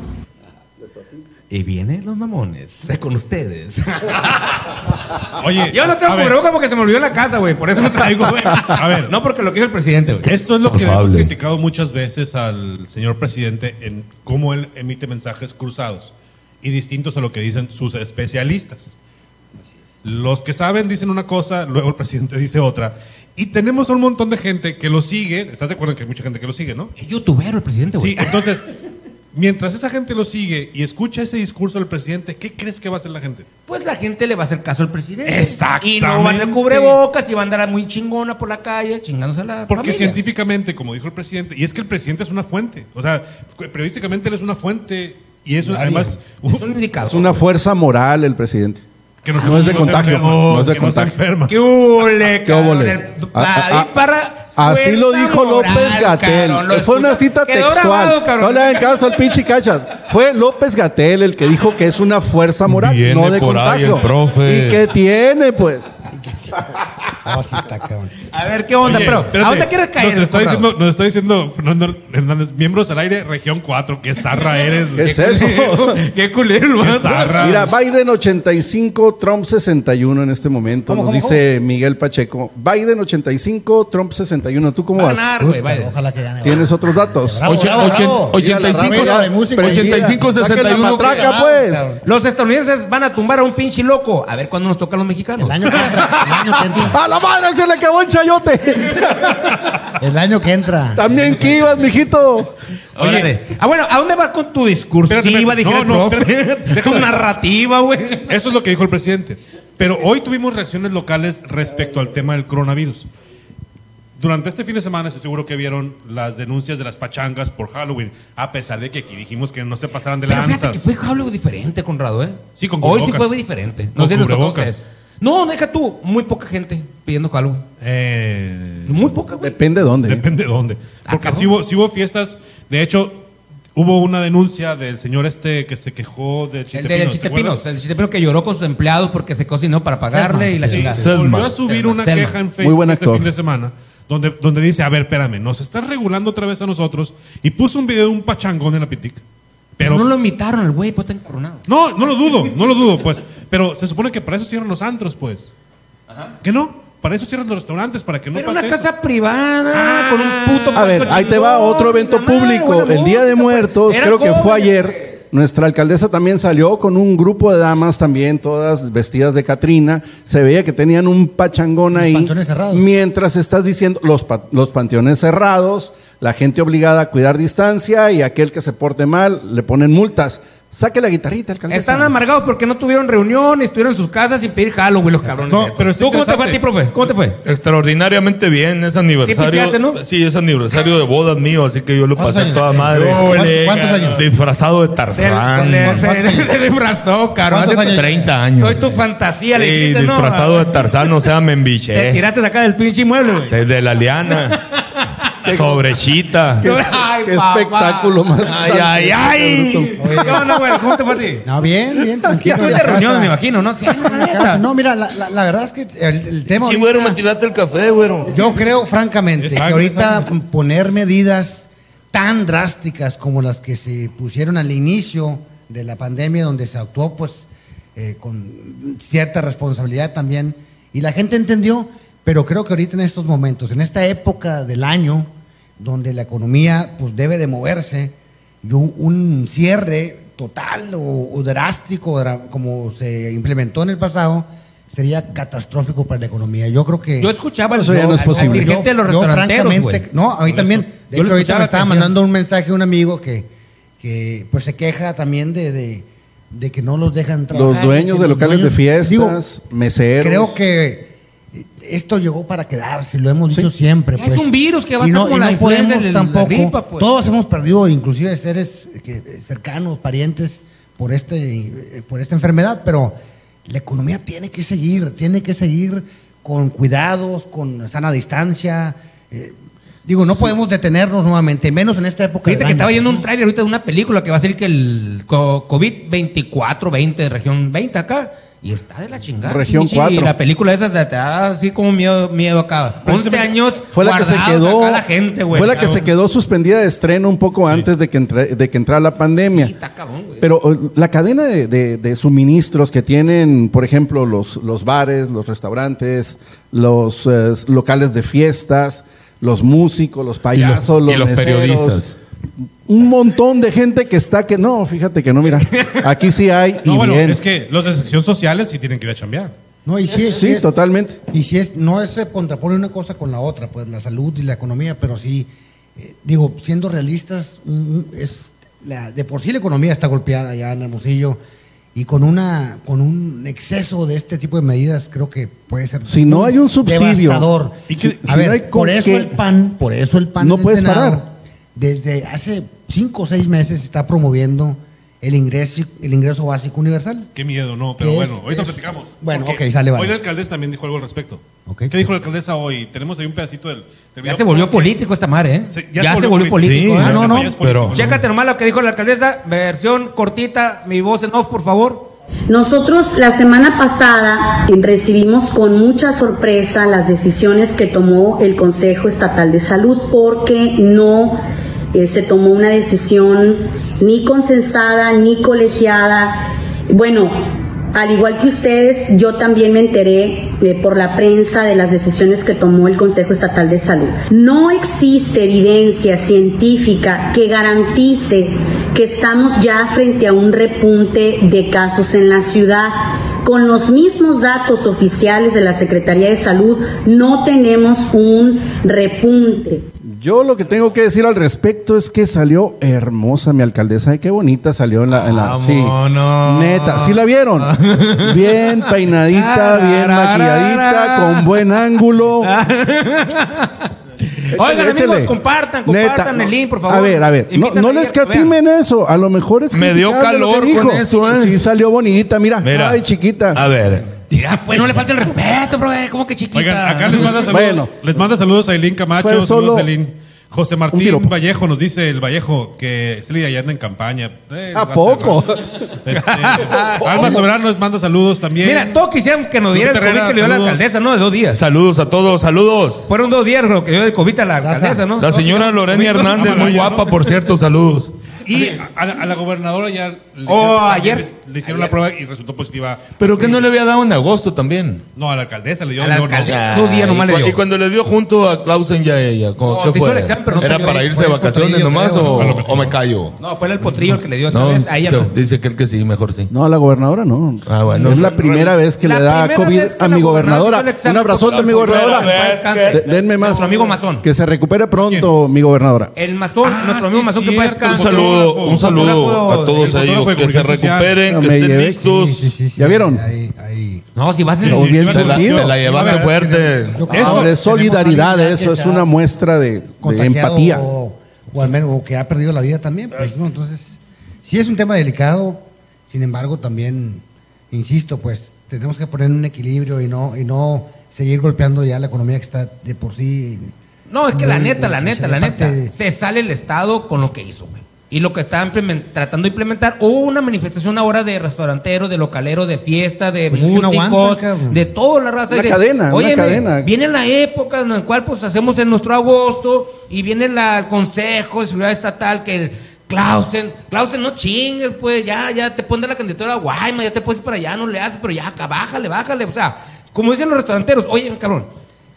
[SPEAKER 7] Y vienen los mamones con ustedes.
[SPEAKER 5] Oye,
[SPEAKER 7] Yo no traigo cubrebocas porque se me olvidó en la casa, güey. Por eso no traigo, güey.
[SPEAKER 5] A ver.
[SPEAKER 7] No porque lo quiso el presidente, güey.
[SPEAKER 5] Esto es lo que hemos criticado muchas veces al señor presidente en cómo él emite mensajes cruzados y distintos a lo que dicen sus especialistas. Los que saben dicen una cosa, luego el presidente dice otra. Y tenemos a un montón de gente que lo sigue. ¿Estás de acuerdo en que hay mucha gente que lo sigue, no?
[SPEAKER 7] Es youtubero el presidente, güey.
[SPEAKER 5] Sí, entonces, mientras esa gente lo sigue y escucha ese discurso del presidente, ¿qué crees que va a hacer la gente?
[SPEAKER 7] Pues la gente le va a hacer caso al presidente.
[SPEAKER 5] Exactamente.
[SPEAKER 7] Y no va a tener cubrebocas y va a andar muy chingona por la calle chingándose a la
[SPEAKER 5] Porque
[SPEAKER 7] familia.
[SPEAKER 5] científicamente, como dijo el presidente, y es que el presidente es una fuente, o sea, periodísticamente él es una fuente y eso además
[SPEAKER 7] Es un indicador.
[SPEAKER 11] Es una fuerza moral el presidente.
[SPEAKER 5] que no, se-
[SPEAKER 11] No es de
[SPEAKER 5] se
[SPEAKER 11] contagio,
[SPEAKER 5] enferma,
[SPEAKER 11] no es de
[SPEAKER 5] que se
[SPEAKER 11] contagio.
[SPEAKER 5] enferma.
[SPEAKER 7] ¡Qué hule,
[SPEAKER 11] ¿Qué
[SPEAKER 7] cabrón!
[SPEAKER 11] óvole?
[SPEAKER 7] El-
[SPEAKER 11] Ah,
[SPEAKER 7] la-
[SPEAKER 11] ah, Así lo dijo López Gatel. Fue una cita textual.
[SPEAKER 7] grabado,
[SPEAKER 11] no le hagan caso al pinche cachas. Fue López Gatel el que dijo que es una fuerza moral,
[SPEAKER 8] Viene
[SPEAKER 11] no de
[SPEAKER 8] por ahí
[SPEAKER 11] contagio.
[SPEAKER 8] el profe.
[SPEAKER 11] ¿Y qué tiene, pues?
[SPEAKER 9] Ah, sí está, cabrón.
[SPEAKER 7] A ver, ¿qué onda?
[SPEAKER 5] Oye,
[SPEAKER 7] Pero,
[SPEAKER 5] espérate,
[SPEAKER 7] ¿a dónde quieres caer?
[SPEAKER 5] Nos está, diciendo, nos está diciendo Fernando Hernández, miembros al aire, región 4. Qué zarra eres.
[SPEAKER 11] ¿Qué es eso?
[SPEAKER 7] Qué culero,
[SPEAKER 5] Qué zarra.
[SPEAKER 11] Mira, Biden 85, Trump 61 en este momento,
[SPEAKER 9] ¿Cómo,
[SPEAKER 11] nos
[SPEAKER 9] cómo,
[SPEAKER 11] dice Miguel Pacheco. Biden 85, Trump 61. ¿Tú cómo vas?
[SPEAKER 7] ganar, güey.
[SPEAKER 9] Puta,
[SPEAKER 7] vaya.
[SPEAKER 9] Ojalá que gane.
[SPEAKER 11] ¿Tienes otros datos?
[SPEAKER 9] Bravo, bravo,
[SPEAKER 8] ochen-
[SPEAKER 9] bravo.
[SPEAKER 8] 85,
[SPEAKER 9] Mira, de música,
[SPEAKER 8] pero 85,
[SPEAKER 11] Saquen la
[SPEAKER 8] 61.
[SPEAKER 11] matraca, pues.
[SPEAKER 7] Los estadounidenses van a tumbar a un pinche loco. A ver cuándo nos tocan los mexicanos.
[SPEAKER 9] El año que año que entra.
[SPEAKER 11] ¡A la madre se le acabó el chayote!
[SPEAKER 9] El año que entra.
[SPEAKER 11] También que ibas, mijito.
[SPEAKER 7] Oye, ah, bueno, ¿a dónde vas con tu discursiva?
[SPEAKER 5] Espérate, No, no, espérate.
[SPEAKER 7] Tu narrativa, güey.
[SPEAKER 5] Eso es lo que dijo el presidente. Pero hoy tuvimos reacciones locales respecto al tema del coronavirus. Durante este fin de semana estoy seguro que vieron las denuncias de las pachangas por Halloween, a pesar de que aquí dijimos que no se pasaran de
[SPEAKER 7] Pero fíjate que fue algo diferente, Conrado, ¿eh?
[SPEAKER 5] Sí, con
[SPEAKER 7] Hoy sí fue muy diferente.
[SPEAKER 5] Con
[SPEAKER 7] No sé les No, deja tú. Muy poca gente pidiendo Halloween.
[SPEAKER 5] Eh,
[SPEAKER 7] Muy poca, güey.
[SPEAKER 11] Depende de dónde.
[SPEAKER 5] Depende de dónde.
[SPEAKER 7] Ah,
[SPEAKER 5] Porque sí hubo, sí hubo fiestas. De hecho, hubo una denuncia del señor este que se quejó de
[SPEAKER 7] El
[SPEAKER 5] Chitepinos.
[SPEAKER 7] de
[SPEAKER 5] ¿te
[SPEAKER 7] Chitepinos, el Chitepino que lloró con sus empleados porque se cocinó para pagarle y la
[SPEAKER 5] Sí,
[SPEAKER 7] chingada.
[SPEAKER 8] Selma.
[SPEAKER 5] volvió a subir
[SPEAKER 7] Selma,
[SPEAKER 5] una
[SPEAKER 7] Selma.
[SPEAKER 5] queja en Facebook este fin de semana donde, donde dice, a ver, espérame, nos estás regulando otra vez a nosotros y puso un video de un pachangón en la Pitic. Pero
[SPEAKER 7] no lo imitaron al güey, pues está encoronado.
[SPEAKER 5] no, no lo dudo, no lo dudo, pues. Pero se supone que para eso cierran los antros, pues. ¿Que no? Para eso cierran los restaurantes, para que no
[SPEAKER 7] Pero
[SPEAKER 5] pase
[SPEAKER 7] una
[SPEAKER 5] eso.
[SPEAKER 7] casa privada, con un puto
[SPEAKER 11] A ver, ahí te va otro evento
[SPEAKER 7] madre,
[SPEAKER 11] público.
[SPEAKER 7] buena
[SPEAKER 11] El Día de
[SPEAKER 7] música,
[SPEAKER 11] Muertos.
[SPEAKER 7] Eran
[SPEAKER 11] creo que fue
[SPEAKER 7] jóvenes,
[SPEAKER 11] ayer.
[SPEAKER 7] pues.
[SPEAKER 11] Nuestra alcaldesa también salió con un grupo de damas también, todas vestidas de Catrina. Se veía que tenían un pachangón ahí.
[SPEAKER 9] panteones cerrados.
[SPEAKER 11] Mientras estás diciendo los, pa- los panteones cerrados, la gente obligada a cuidar distancia y aquel que se porte mal le ponen multas. Saque la guitarrita, alcaldesa.
[SPEAKER 7] Están amargados porque no tuvieron reunión, estuvieron en sus casas sin pedir Halloween los cabrones.
[SPEAKER 5] No, pero
[SPEAKER 7] ¿Tú cómo te fue a ti, profe? ¿Cómo te fue?
[SPEAKER 8] Extraordinariamente bien, es aniversario.
[SPEAKER 7] pisteaste, ¿no?
[SPEAKER 8] Sí, es aniversario de bodas mío, así que yo lo
[SPEAKER 9] ¿Cuántos
[SPEAKER 8] pasé a
[SPEAKER 9] años?
[SPEAKER 8] toda madre.
[SPEAKER 9] ¿Cuántos- cuántos años?
[SPEAKER 8] Disfrazado de
[SPEAKER 7] Se,
[SPEAKER 8] Tarzán.
[SPEAKER 7] se- se- se disfrazó, cabrón.
[SPEAKER 9] ¿Cuántos años?
[SPEAKER 8] 30 años.
[SPEAKER 7] Soy tu fantasía, le
[SPEAKER 8] Sí,
[SPEAKER 7] dijiste, ¿no?
[SPEAKER 8] disfrazado de Tarzán, o sea, me
[SPEAKER 7] Te
[SPEAKER 8] embiché.
[SPEAKER 7] tiraste acá del pinche mueble, güey.
[SPEAKER 8] Sí, de la liana. Sobrechita.
[SPEAKER 11] Qué,
[SPEAKER 7] Ay,
[SPEAKER 11] qué
[SPEAKER 7] papá.
[SPEAKER 11] espectáculo más.
[SPEAKER 8] Ay, ay, ay.
[SPEAKER 7] No, no, güey, ¿cómo te fue a ti?
[SPEAKER 9] No, bien, bien,
[SPEAKER 7] Ya
[SPEAKER 9] tranquilo. en
[SPEAKER 7] tuviste
[SPEAKER 9] casa.
[SPEAKER 7] me imagino, ¿no? Sí, no,
[SPEAKER 9] mira, la, la- la verdad es que el, el tema
[SPEAKER 8] Sí,
[SPEAKER 9] ahorita-
[SPEAKER 8] güero, me tiraste el café, güero.
[SPEAKER 9] Yo creo, francamente, que ahorita
[SPEAKER 5] exacto.
[SPEAKER 9] poner medidas tan drásticas como las que se pusieron al inicio de la pandemia, donde se actuó pues eh, con cierta responsabilidad también, y la gente entendió, pero creo que ahorita en estos momentos, en esta época del año, donde la economía pues debe de moverse, y un, un cierre total o, o drástico, como se implementó en el pasado, sería catastrófico para la economía. Yo creo que...
[SPEAKER 7] Yo escuchaba
[SPEAKER 11] Eso ya no es
[SPEAKER 7] al-
[SPEAKER 11] posible.
[SPEAKER 7] al dirigente de los
[SPEAKER 9] Yo, francamente, no, a mí también. De
[SPEAKER 7] Yo
[SPEAKER 9] hecho, ahorita me estaba mandando un mensaje un amigo que, que pues se queja también de, de, de que no los dejan trabajar.
[SPEAKER 11] Los dueños de
[SPEAKER 9] los
[SPEAKER 11] locales de
[SPEAKER 9] dueños-
[SPEAKER 11] fiestas,
[SPEAKER 9] Digo,
[SPEAKER 11] meseros.
[SPEAKER 9] creo que esto llegó para quedarse, lo hemos dicho siempre.
[SPEAKER 7] Es
[SPEAKER 9] pues.
[SPEAKER 7] un virus que va a
[SPEAKER 9] y
[SPEAKER 7] estar
[SPEAKER 9] no,
[SPEAKER 7] como
[SPEAKER 9] y no podemos
[SPEAKER 7] la
[SPEAKER 9] tampoco.
[SPEAKER 7] gripa, pues.
[SPEAKER 9] Todos hemos perdido, inclusive seres que, cercanos, parientes, por este, por esta enfermedad, pero la economía tiene que seguir, tiene que seguir con cuidados, con sana distancia. eh, digo, no podemos detenernos nuevamente, menos en esta época.
[SPEAKER 7] Fíjate que estaba viendo un tráiler ahorita de una película que va a decir que el co- COVID 24, 20, región 20 acá. Y está de la chingada.
[SPEAKER 11] Región
[SPEAKER 7] pinche,
[SPEAKER 11] 4.
[SPEAKER 7] Y la película esa te te da así como miedo, miedo acá. 11 años
[SPEAKER 11] Fue la que se quedó.
[SPEAKER 7] acá la gente, güey.
[SPEAKER 11] fue la que se quedó suspendida de estreno un poco antes de que, entre- de que entrara la pandemia.
[SPEAKER 7] Sí, está cabrón, güey.
[SPEAKER 11] Pero eh, la cadena de, de- de suministros que tienen, por ejemplo, los, los bares, los restaurantes, los eh, locales de fiestas, los músicos, los payasos,
[SPEAKER 8] y los
[SPEAKER 11] meseros,
[SPEAKER 8] periodistas.
[SPEAKER 11] Un montón de gente que está que no, fíjate que no, mira, aquí sí hay y
[SPEAKER 5] No, bueno,
[SPEAKER 11] bien.
[SPEAKER 5] es que los de sección sociales sí tienen que ir a chambear.
[SPEAKER 9] No, y si es,
[SPEAKER 11] sí,
[SPEAKER 9] si es-
[SPEAKER 11] totalmente.
[SPEAKER 9] Y si es, no es se contrapone una cosa con la otra, pues la salud y la economía, pero sí, eh, digo, siendo realistas, mm, es la, de por sí la economía está golpeada ya en Hermosillo y con una con un exceso de este tipo de medidas creo que puede ser
[SPEAKER 11] Si no hay un subsidio,
[SPEAKER 9] devastador.
[SPEAKER 11] y que-
[SPEAKER 9] a
[SPEAKER 11] si
[SPEAKER 9] ver,
[SPEAKER 11] no hay
[SPEAKER 9] por eso
[SPEAKER 11] qué-
[SPEAKER 9] el PAN, por eso el PAN
[SPEAKER 11] No puedes
[SPEAKER 9] Senado,
[SPEAKER 11] parar.
[SPEAKER 9] Desde hace cinco o seis meses está promoviendo el ingreso el ingreso básico universal.
[SPEAKER 5] Qué miedo, no, pero
[SPEAKER 9] ¿Qué
[SPEAKER 5] bueno,
[SPEAKER 9] es?
[SPEAKER 5] ahorita
[SPEAKER 9] Es-
[SPEAKER 5] platicamos.
[SPEAKER 9] Bueno, ok, sale, vale.
[SPEAKER 5] Hoy la alcaldesa también dijo algo al respecto.
[SPEAKER 9] Ok.
[SPEAKER 5] ¿Qué dijo la alcaldesa hoy? Tenemos ahí un pedacito del, del
[SPEAKER 7] Ya se volvió político esta madre, ¿eh?
[SPEAKER 5] Se-
[SPEAKER 7] ya, se volvió político.
[SPEAKER 5] político.
[SPEAKER 7] ¿eh?
[SPEAKER 5] Sí,
[SPEAKER 7] Ah, no, no.
[SPEAKER 8] Pero-
[SPEAKER 7] Chécate nomás lo que dijo la alcaldesa, versión cortita, mi voz en off, por favor.
[SPEAKER 12] Nosotros la semana pasada recibimos con mucha sorpresa las decisiones que tomó el Consejo Estatal de Salud porque no eh, se tomó una decisión ni consensada ni colegiada. Bueno, al igual que ustedes, yo también me enteré eh, por la prensa de las decisiones que tomó el Consejo Estatal de Salud. No existe evidencia científica que garantice que estamos ya frente a un repunte de casos en la ciudad. Con los mismos datos oficiales de la Secretaría de Salud, no tenemos un repunte.
[SPEAKER 11] Yo lo que tengo que decir al respecto es que salió hermosa mi alcaldesa. Ay, qué bonita salió en la. En la sí. Neta, ¿sí la vieron? Bien peinadita, bien maquilladita, con buen ángulo.
[SPEAKER 7] Oigan,
[SPEAKER 11] Échale.
[SPEAKER 7] amigos, compartan, compartan
[SPEAKER 11] Neta,
[SPEAKER 7] el link, por favor.
[SPEAKER 11] A ver, a ver, no, no les
[SPEAKER 7] que
[SPEAKER 11] catimen eso. A lo mejor es
[SPEAKER 8] Me dio
[SPEAKER 11] que
[SPEAKER 8] calor con eso, ¿eh?
[SPEAKER 11] Sí, salió bonita, mira.
[SPEAKER 8] Mira.
[SPEAKER 11] Ay, chiquita.
[SPEAKER 8] A ver.
[SPEAKER 7] Pues no le falta el respeto, bro. eh, ¿Cómo que chiquita?
[SPEAKER 5] Oigan, acá les manda saludos.
[SPEAKER 11] Bueno.
[SPEAKER 5] Les manda saludos a Ailín Camacho.
[SPEAKER 11] Fue
[SPEAKER 5] Saludos a Ailín. José
[SPEAKER 11] un
[SPEAKER 5] Martín
[SPEAKER 11] piropo.
[SPEAKER 5] Vallejo nos dice el Vallejo que Celia ya anda en campaña. Eh,
[SPEAKER 11] ¿A poco?
[SPEAKER 5] Este, Alma Soberano nos manda saludos también.
[SPEAKER 7] Mira, todos quisieran que nos diera el COVID que le dio la
[SPEAKER 5] saludos.
[SPEAKER 7] alcaldesa, ¿no? De dos días.
[SPEAKER 8] Saludos a todos, saludos.
[SPEAKER 7] Fueron dos días lo que dio de COVID a la alcaldesa, ¿no?
[SPEAKER 8] La señora Lorena Hernández, muy guapa, por cierto, saludos.
[SPEAKER 5] Y a, la- a la gobernadora ya le
[SPEAKER 7] Oh,
[SPEAKER 5] hicieron-
[SPEAKER 7] ayer.
[SPEAKER 5] le hicieron
[SPEAKER 7] Ayer.
[SPEAKER 5] la prueba y resultó positiva.
[SPEAKER 8] ¿Pero qué no le había dado en agosto también?
[SPEAKER 5] No, a la alcaldesa le dio.
[SPEAKER 7] A la alcaldesa. Dos días nomás
[SPEAKER 8] y,
[SPEAKER 7] le dio.
[SPEAKER 8] y cuando le dio junto a Clausen ya ella, ¿cómo-
[SPEAKER 7] No,
[SPEAKER 8] ¿qué fue?
[SPEAKER 7] examen, no
[SPEAKER 8] ¿Era para irse de vacaciones
[SPEAKER 9] potrillo,
[SPEAKER 8] nomás
[SPEAKER 9] creo,
[SPEAKER 8] o,
[SPEAKER 5] ¿no?
[SPEAKER 8] o me callo?
[SPEAKER 7] No, fue el potrillo que le dio esa
[SPEAKER 8] No,
[SPEAKER 7] vez. A ella
[SPEAKER 8] que-
[SPEAKER 7] no.
[SPEAKER 8] dice que el que sí, mejor sí.
[SPEAKER 11] No, a la gobernadora no.
[SPEAKER 8] Ah, bueno.
[SPEAKER 11] es la primera vez que le da COVID
[SPEAKER 7] que
[SPEAKER 11] a mi
[SPEAKER 7] gobernadora
[SPEAKER 11] Un abrazote a mi gobernadora.
[SPEAKER 7] que-
[SPEAKER 11] De- denme más.
[SPEAKER 7] Nuestro amigo Mazón.
[SPEAKER 11] Que se recupere pronto, mi gobernadora.
[SPEAKER 7] El mazón,
[SPEAKER 5] Ah,
[SPEAKER 7] nuestro amigo mazón que paz
[SPEAKER 8] Un
[SPEAKER 7] descanse.
[SPEAKER 8] Saludo, un saludo a todos
[SPEAKER 5] el
[SPEAKER 8] ellos, que se recuperen, que estén
[SPEAKER 11] llevé-
[SPEAKER 8] listos.
[SPEAKER 9] Sí, sí, sí,
[SPEAKER 11] ¿Ya vieron?
[SPEAKER 7] No, si vas en
[SPEAKER 11] Pero bien
[SPEAKER 8] Se la, se la llevaste
[SPEAKER 5] Sí,
[SPEAKER 8] fuerte.
[SPEAKER 9] Que
[SPEAKER 11] es solidaridad,
[SPEAKER 9] a
[SPEAKER 11] eso es una muestra de, empatía.
[SPEAKER 9] O, o al menos o que ha perdido la vida también. Pues, ¿no? Entonces, sí es un tema delicado, sin embargo, también, insisto, pues tenemos que poner un equilibrio y no, y no seguir golpeando ya la economía que está de por sí
[SPEAKER 7] No, es que la neta, la neta, la neta, se sale el Estado con lo que hizo, güey. Y lo que está implemen- tratando de implementar, hubo una manifestación ahora de restauranteros, de localeros, de fiesta, de
[SPEAKER 9] Pues
[SPEAKER 7] músicos, de toda la raza.
[SPEAKER 11] Una
[SPEAKER 7] de-
[SPEAKER 11] cadena, una
[SPEAKER 7] Óyeme,
[SPEAKER 11] cadena.
[SPEAKER 7] Viene la época en la cual pues hacemos en nuestro agosto y viene la, el Consejo de Seguridad Estatal que el Clausen, Clausen no chingues, pues ya, ya te pones la candidatura a Guaymas, ya te puedes ir para allá, no le haces, pero ya, acá, bájale, bájale. O sea, como dicen los restauranteros, oye, cabrón,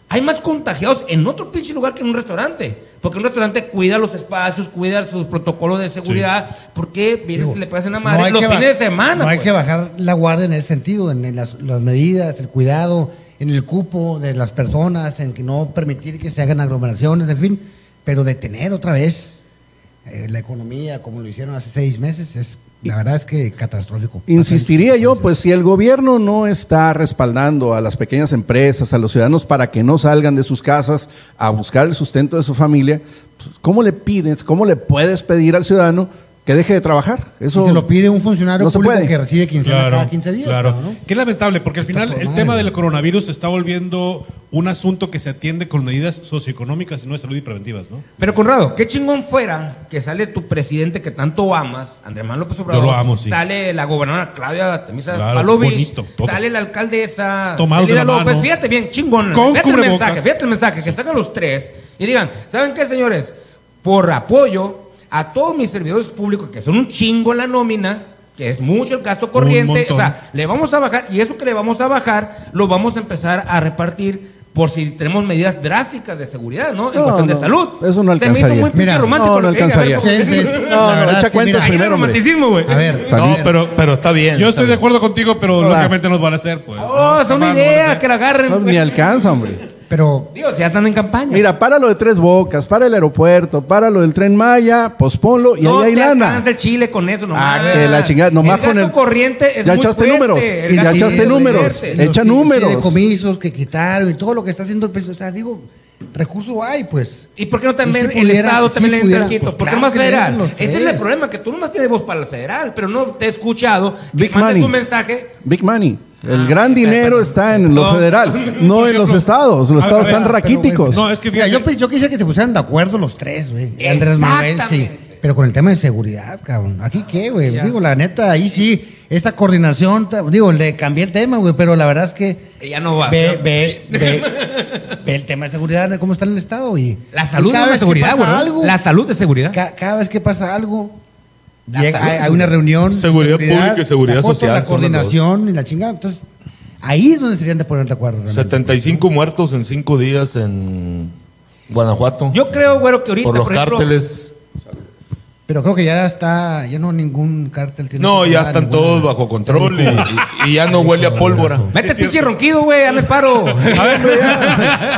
[SPEAKER 7] hay más contagiados en otro pinche lugar que en un restaurante. Porque un restaurante cuida los espacios, cuida sus protocolos de seguridad. ¿Por qué vienes y le pasan a madre
[SPEAKER 9] hay
[SPEAKER 7] los fines de semana?
[SPEAKER 9] No hay
[SPEAKER 7] pues?
[SPEAKER 9] que bajar la guardia en ese sentido, en, en las, las medidas, el cuidado, en el cupo de las personas, en que no permitir que se hagan aglomeraciones, en fin, pero detener otra vez eh, la economía como lo hicieron hace seis meses es, la verdad es que catastrófico.
[SPEAKER 11] Insistiría yo, pues si el gobierno no está respaldando a las pequeñas empresas, a los ciudadanos para que no salgan de sus casas a buscar el sustento de su familia, pues, ¿cómo le pides, cómo le puedes pedir al ciudadano que deje de trabajar? Eso
[SPEAKER 9] Y se lo pide un funcionario
[SPEAKER 11] no
[SPEAKER 9] público que recibe quincena
[SPEAKER 5] Claro,
[SPEAKER 9] cada 15 días.
[SPEAKER 5] Claro.
[SPEAKER 9] ¿no?
[SPEAKER 5] Qué lamentable, porque al
[SPEAKER 9] Está
[SPEAKER 5] final el tema del coronavirus se está volviendo un asunto que se atiende con medidas socioeconómicas y no de salud y preventivas, ¿no?
[SPEAKER 7] Pero Conrado, qué chingón fuera que sale tu presidente que tanto amas, Andrés Manuel López Obrador.
[SPEAKER 5] Yo lo amo, sí.
[SPEAKER 7] Sale la gobernadora Claudia Artemisa
[SPEAKER 5] Claro,
[SPEAKER 7] Palovich, sale la alcaldesa
[SPEAKER 5] Tomados de
[SPEAKER 7] Elida
[SPEAKER 5] la
[SPEAKER 7] López.
[SPEAKER 5] mano.
[SPEAKER 7] Fíjate bien, chingón.
[SPEAKER 5] Con
[SPEAKER 7] fíjate el mensaje, fíjate el mensaje, que salgan los tres y digan, ¿saben qué, señores? Por apoyo a todos mis servidores públicos, que son un chingo en la nómina, que es mucho el gasto corriente, o sea, le vamos a bajar, y eso que le vamos a bajar, lo vamos a empezar a repartir por si tenemos medidas drásticas de seguridad, ¿no? En
[SPEAKER 11] No,
[SPEAKER 7] cuestión
[SPEAKER 11] no,
[SPEAKER 7] de salud.
[SPEAKER 11] eso no
[SPEAKER 7] Se me hizo
[SPEAKER 11] alcanzaría.
[SPEAKER 7] muy pinche romántico
[SPEAKER 11] no, no alcanzaría.
[SPEAKER 7] ¿cómo
[SPEAKER 9] Sí, sí, sí.
[SPEAKER 11] No, no, echa cuentas primero,
[SPEAKER 7] romanticismo, güey.
[SPEAKER 9] A ver.
[SPEAKER 8] No, pero, pero está bien.
[SPEAKER 5] Yo estoy de acuerdo contigo, pero
[SPEAKER 11] Hola.
[SPEAKER 5] lógicamente nos van a hacer, pues.
[SPEAKER 7] Oh, es una idea, que la agarren.
[SPEAKER 11] No, ni alcanza, hombre.
[SPEAKER 9] Pero
[SPEAKER 7] Digo, si ya están en campaña.
[SPEAKER 11] Mira, para lo de Tres Bocas, para el aeropuerto, para lo del Tren Maya, posponlo y
[SPEAKER 7] no
[SPEAKER 11] ahí hay
[SPEAKER 7] te
[SPEAKER 11] lana.
[SPEAKER 7] el chile con eso nomás.
[SPEAKER 11] Ah, que la chingada, nomás
[SPEAKER 7] el
[SPEAKER 11] con
[SPEAKER 7] gasto
[SPEAKER 11] el-
[SPEAKER 7] corriente es
[SPEAKER 11] Ya
[SPEAKER 7] muy
[SPEAKER 11] echaste
[SPEAKER 7] fuerte,
[SPEAKER 11] números,
[SPEAKER 7] el
[SPEAKER 11] y ya echaste
[SPEAKER 7] corriente
[SPEAKER 11] números. Echa
[SPEAKER 9] los
[SPEAKER 11] números.
[SPEAKER 9] fideicomisos que quitaron y todo lo que está haciendo el presidente. O sea, digo, recurso hay, pues.
[SPEAKER 7] ¿Y por qué no también
[SPEAKER 9] si
[SPEAKER 7] el
[SPEAKER 9] pudiera-
[SPEAKER 7] Estado
[SPEAKER 9] si
[SPEAKER 7] también le entra
[SPEAKER 9] pudiera,
[SPEAKER 7] al quito?
[SPEAKER 9] pues
[SPEAKER 7] ¿Por qué
[SPEAKER 9] claro
[SPEAKER 7] más
[SPEAKER 9] que
[SPEAKER 7] federal? Ese es el problema, que tú nomás tienes voz para el federal, pero no te he escuchado que
[SPEAKER 11] Big
[SPEAKER 7] mandes
[SPEAKER 11] money.
[SPEAKER 7] un mensaje.
[SPEAKER 11] Big money. El
[SPEAKER 7] Ah,
[SPEAKER 11] gran
[SPEAKER 7] ok,
[SPEAKER 11] dinero está en lo
[SPEAKER 7] No.
[SPEAKER 11] federal, no en los estados. Los
[SPEAKER 5] A
[SPEAKER 11] estados
[SPEAKER 5] ver,
[SPEAKER 11] están
[SPEAKER 5] pero,
[SPEAKER 11] raquíticos.
[SPEAKER 5] No, es que
[SPEAKER 9] Mira,
[SPEAKER 5] fíjate,
[SPEAKER 9] yo, yo quisiera que se pusieran de acuerdo los tres, güey. Andrés Manuel, sí. Pero con el tema de seguridad, cabrón. ¿Aquí qué, güey? Digo, la neta, ahí sí, esta coordinación, digo, le cambié el tema, güey, pero la verdad es que
[SPEAKER 7] Ella no va.
[SPEAKER 9] ve, ve, ve, ve el tema de seguridad, de cómo está en el Estado. Y,
[SPEAKER 7] La salud
[SPEAKER 9] que
[SPEAKER 7] seguridad,
[SPEAKER 9] pasa
[SPEAKER 7] güey.
[SPEAKER 9] algo,
[SPEAKER 7] La salud es seguridad.
[SPEAKER 9] ca- cada vez que pasa algo, llega- hay, hay una reunión.
[SPEAKER 8] Seguridad pública y seguridad
[SPEAKER 9] la foto,
[SPEAKER 8] social
[SPEAKER 9] La coordinación y la chingada. Entonces, ahí es donde serían de poner de acuerdo. realmente.
[SPEAKER 8] 75 muertos en 5 días en Guanajuato.
[SPEAKER 7] Yo creo, güero, que ahorita,
[SPEAKER 8] por los
[SPEAKER 7] por ejemplo,
[SPEAKER 8] cárteles.
[SPEAKER 9] Pero creo que ya está, ya no ningún cártel tiene.
[SPEAKER 8] No, ya están
[SPEAKER 9] ninguna-
[SPEAKER 8] todos bajo control y, y- y ya no huele a pólvora.
[SPEAKER 7] Mete pinche ronquido, güey, ya me paro.
[SPEAKER 5] A ver,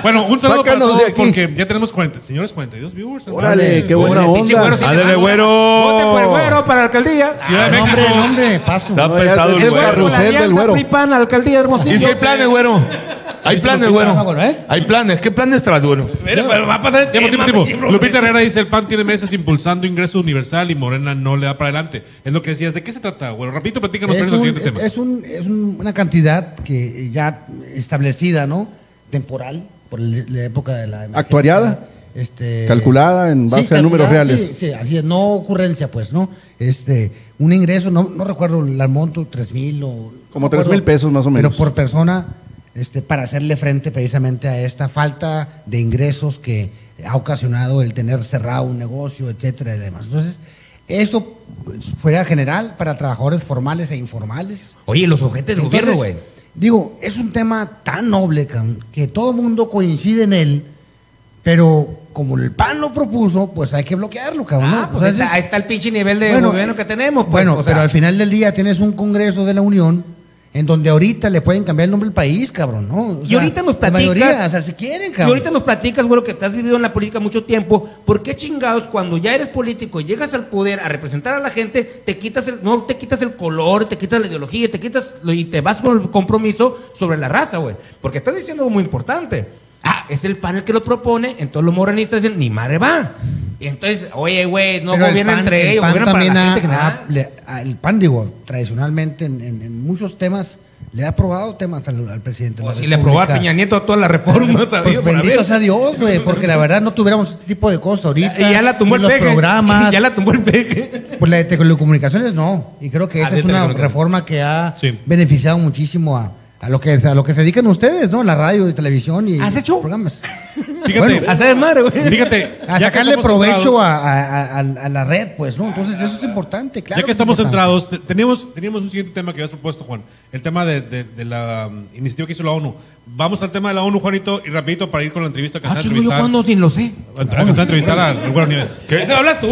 [SPEAKER 5] bueno, un saludo para
[SPEAKER 11] Sácanos de
[SPEAKER 5] todos porque ya tenemos 40, señores, 42 viewers.
[SPEAKER 11] Órale, qué
[SPEAKER 7] Órale,
[SPEAKER 11] buena onda.
[SPEAKER 7] güero,
[SPEAKER 8] Ándale, güero.
[SPEAKER 7] Vote por el güero para la alcaldía.
[SPEAKER 5] Ciudad de
[SPEAKER 9] Ah,
[SPEAKER 5] México.
[SPEAKER 9] hombre, hombre, paso.
[SPEAKER 8] Está pesado
[SPEAKER 11] es
[SPEAKER 8] el
[SPEAKER 11] el
[SPEAKER 7] güero
[SPEAKER 8] güero.
[SPEAKER 11] carrusel del
[SPEAKER 7] alianza
[SPEAKER 11] güero.
[SPEAKER 7] PRI-PAN, alcaldía Hermosillo.
[SPEAKER 8] Y si hay planes, güero. Hay planes,
[SPEAKER 9] bueno, ¿eh?
[SPEAKER 8] Hay planes. ¿Qué planes traes, güero?
[SPEAKER 7] Mira, pues, va a pasar el
[SPEAKER 5] Tiempo, tiempo, tiempo. Lupita Herrera dice, el PAN tiene meses impulsando ingreso universal y Morena no le da para adelante. Es lo que decías. ¿De qué se trata? Bueno, repito, platícanos
[SPEAKER 9] Es,
[SPEAKER 5] el
[SPEAKER 9] un-
[SPEAKER 5] siguiente tema.
[SPEAKER 9] es, un- es un- una cantidad que ya establecida, ¿no? Temporal, por el- la época de la. emergencia.
[SPEAKER 11] ¿Actuariada?
[SPEAKER 9] Este,
[SPEAKER 11] Calculada en base a números reales.
[SPEAKER 9] Sí, sí, así es, no ocurrencia, pues, ¿no? Este, un ingreso, no, no recuerdo el monto, tres mil o.
[SPEAKER 11] Como
[SPEAKER 9] no
[SPEAKER 11] 3,000
[SPEAKER 9] recuerdo,
[SPEAKER 11] pesos más o menos.
[SPEAKER 9] Pero por persona, este, para hacerle frente precisamente a esta falta de ingresos que ha ocasionado el tener cerrado un negocio, etcétera y demás. Entonces, eso fuera general para trabajadores formales e informales.
[SPEAKER 7] Oye, los objetos del gobierno, güey.
[SPEAKER 9] Digo, es un tema tan noble, cabrón, que todo el mundo coincide en él, pero como el PAN lo propuso, pues hay que bloquearlo, cabrón.
[SPEAKER 7] Ah, pues
[SPEAKER 9] O sea,
[SPEAKER 7] ahí está,
[SPEAKER 9] es-
[SPEAKER 7] ahí está el pinche nivel de
[SPEAKER 9] Bueno,
[SPEAKER 7] gobierno que tenemos. pues,
[SPEAKER 9] bueno,
[SPEAKER 7] sea,
[SPEAKER 9] pero al final del día tienes un Congreso de la Unión en donde ahorita le pueden cambiar el nombre del país, cabrón, ¿no? O
[SPEAKER 7] Y
[SPEAKER 9] sea,
[SPEAKER 7] ahorita nos
[SPEAKER 9] la
[SPEAKER 7] platicas.
[SPEAKER 9] mayoría, o sea, si quieren,
[SPEAKER 7] Y
[SPEAKER 9] cabrón.
[SPEAKER 7] ahorita nos platicas, güey, que te has vivido en la política mucho tiempo. ¿Por qué chingados cuando ya eres político y llegas al poder a representar a la gente, te quitas el, no te quitas el color, te quitas la ideología, te quitas lo- y te vas con el compromiso sobre la raza, güey? Porque estás diciendo algo muy importante. Ah, es el panel que lo propone, entonces los morenistas dicen, ni madre va. Y entonces, oye, güey, no
[SPEAKER 9] Pero el
[SPEAKER 7] gobierna
[SPEAKER 9] PAN-
[SPEAKER 7] entre
[SPEAKER 9] el
[SPEAKER 7] ellos,
[SPEAKER 9] PAN
[SPEAKER 7] gobierna para
[SPEAKER 9] también ha- le- a- el PAN, digo, tradicionalmente en, en- en muchos temas le ha aprobado temas al, al presidente. de la
[SPEAKER 7] Si le aprobó a. Peña Nieto todas las reformas,
[SPEAKER 9] Pues
[SPEAKER 7] por
[SPEAKER 9] bendito sea Dios, güey, porque la verdad no tuviéramos este tipo de cosas ahorita.
[SPEAKER 7] Y ya la tumbó el
[SPEAKER 9] los
[SPEAKER 7] peje.
[SPEAKER 9] programas.
[SPEAKER 7] Ya la tumbó el peje.
[SPEAKER 9] Pues la de telecomunicaciones no. Y creo que
[SPEAKER 7] Ah,
[SPEAKER 9] esa es una reforma que ha
[SPEAKER 5] Sí.
[SPEAKER 9] beneficiado muchísimo a, a lo que a lo que se dedican ustedes, ¿no? La radio y televisión y
[SPEAKER 7] ¿Has hecho?
[SPEAKER 9] programas.
[SPEAKER 5] Fíjate,
[SPEAKER 9] Bueno,
[SPEAKER 7] Hacer madre, güey.
[SPEAKER 5] fíjate,
[SPEAKER 9] A sacarle provecho a, a- a- a la red, pues, ¿no? Entonces eso es importante, claro.
[SPEAKER 5] ya que
[SPEAKER 9] es
[SPEAKER 5] estamos
[SPEAKER 9] importante.
[SPEAKER 5] centrados, te- teníamos, teníamos un siguiente tema que habías propuesto, Juan. El tema de, de- de la um, iniciativa que hizo la ONU. Vamos al tema de la ONU, Juanito, y rapidito para ir con la entrevista que
[SPEAKER 7] Ah,
[SPEAKER 5] se va a
[SPEAKER 7] chingo, yo
[SPEAKER 5] entrevistar.
[SPEAKER 7] cuando ni lo sé.
[SPEAKER 5] a- entrevistar al Güero Nieves.
[SPEAKER 7] ¿Qué hablas tú?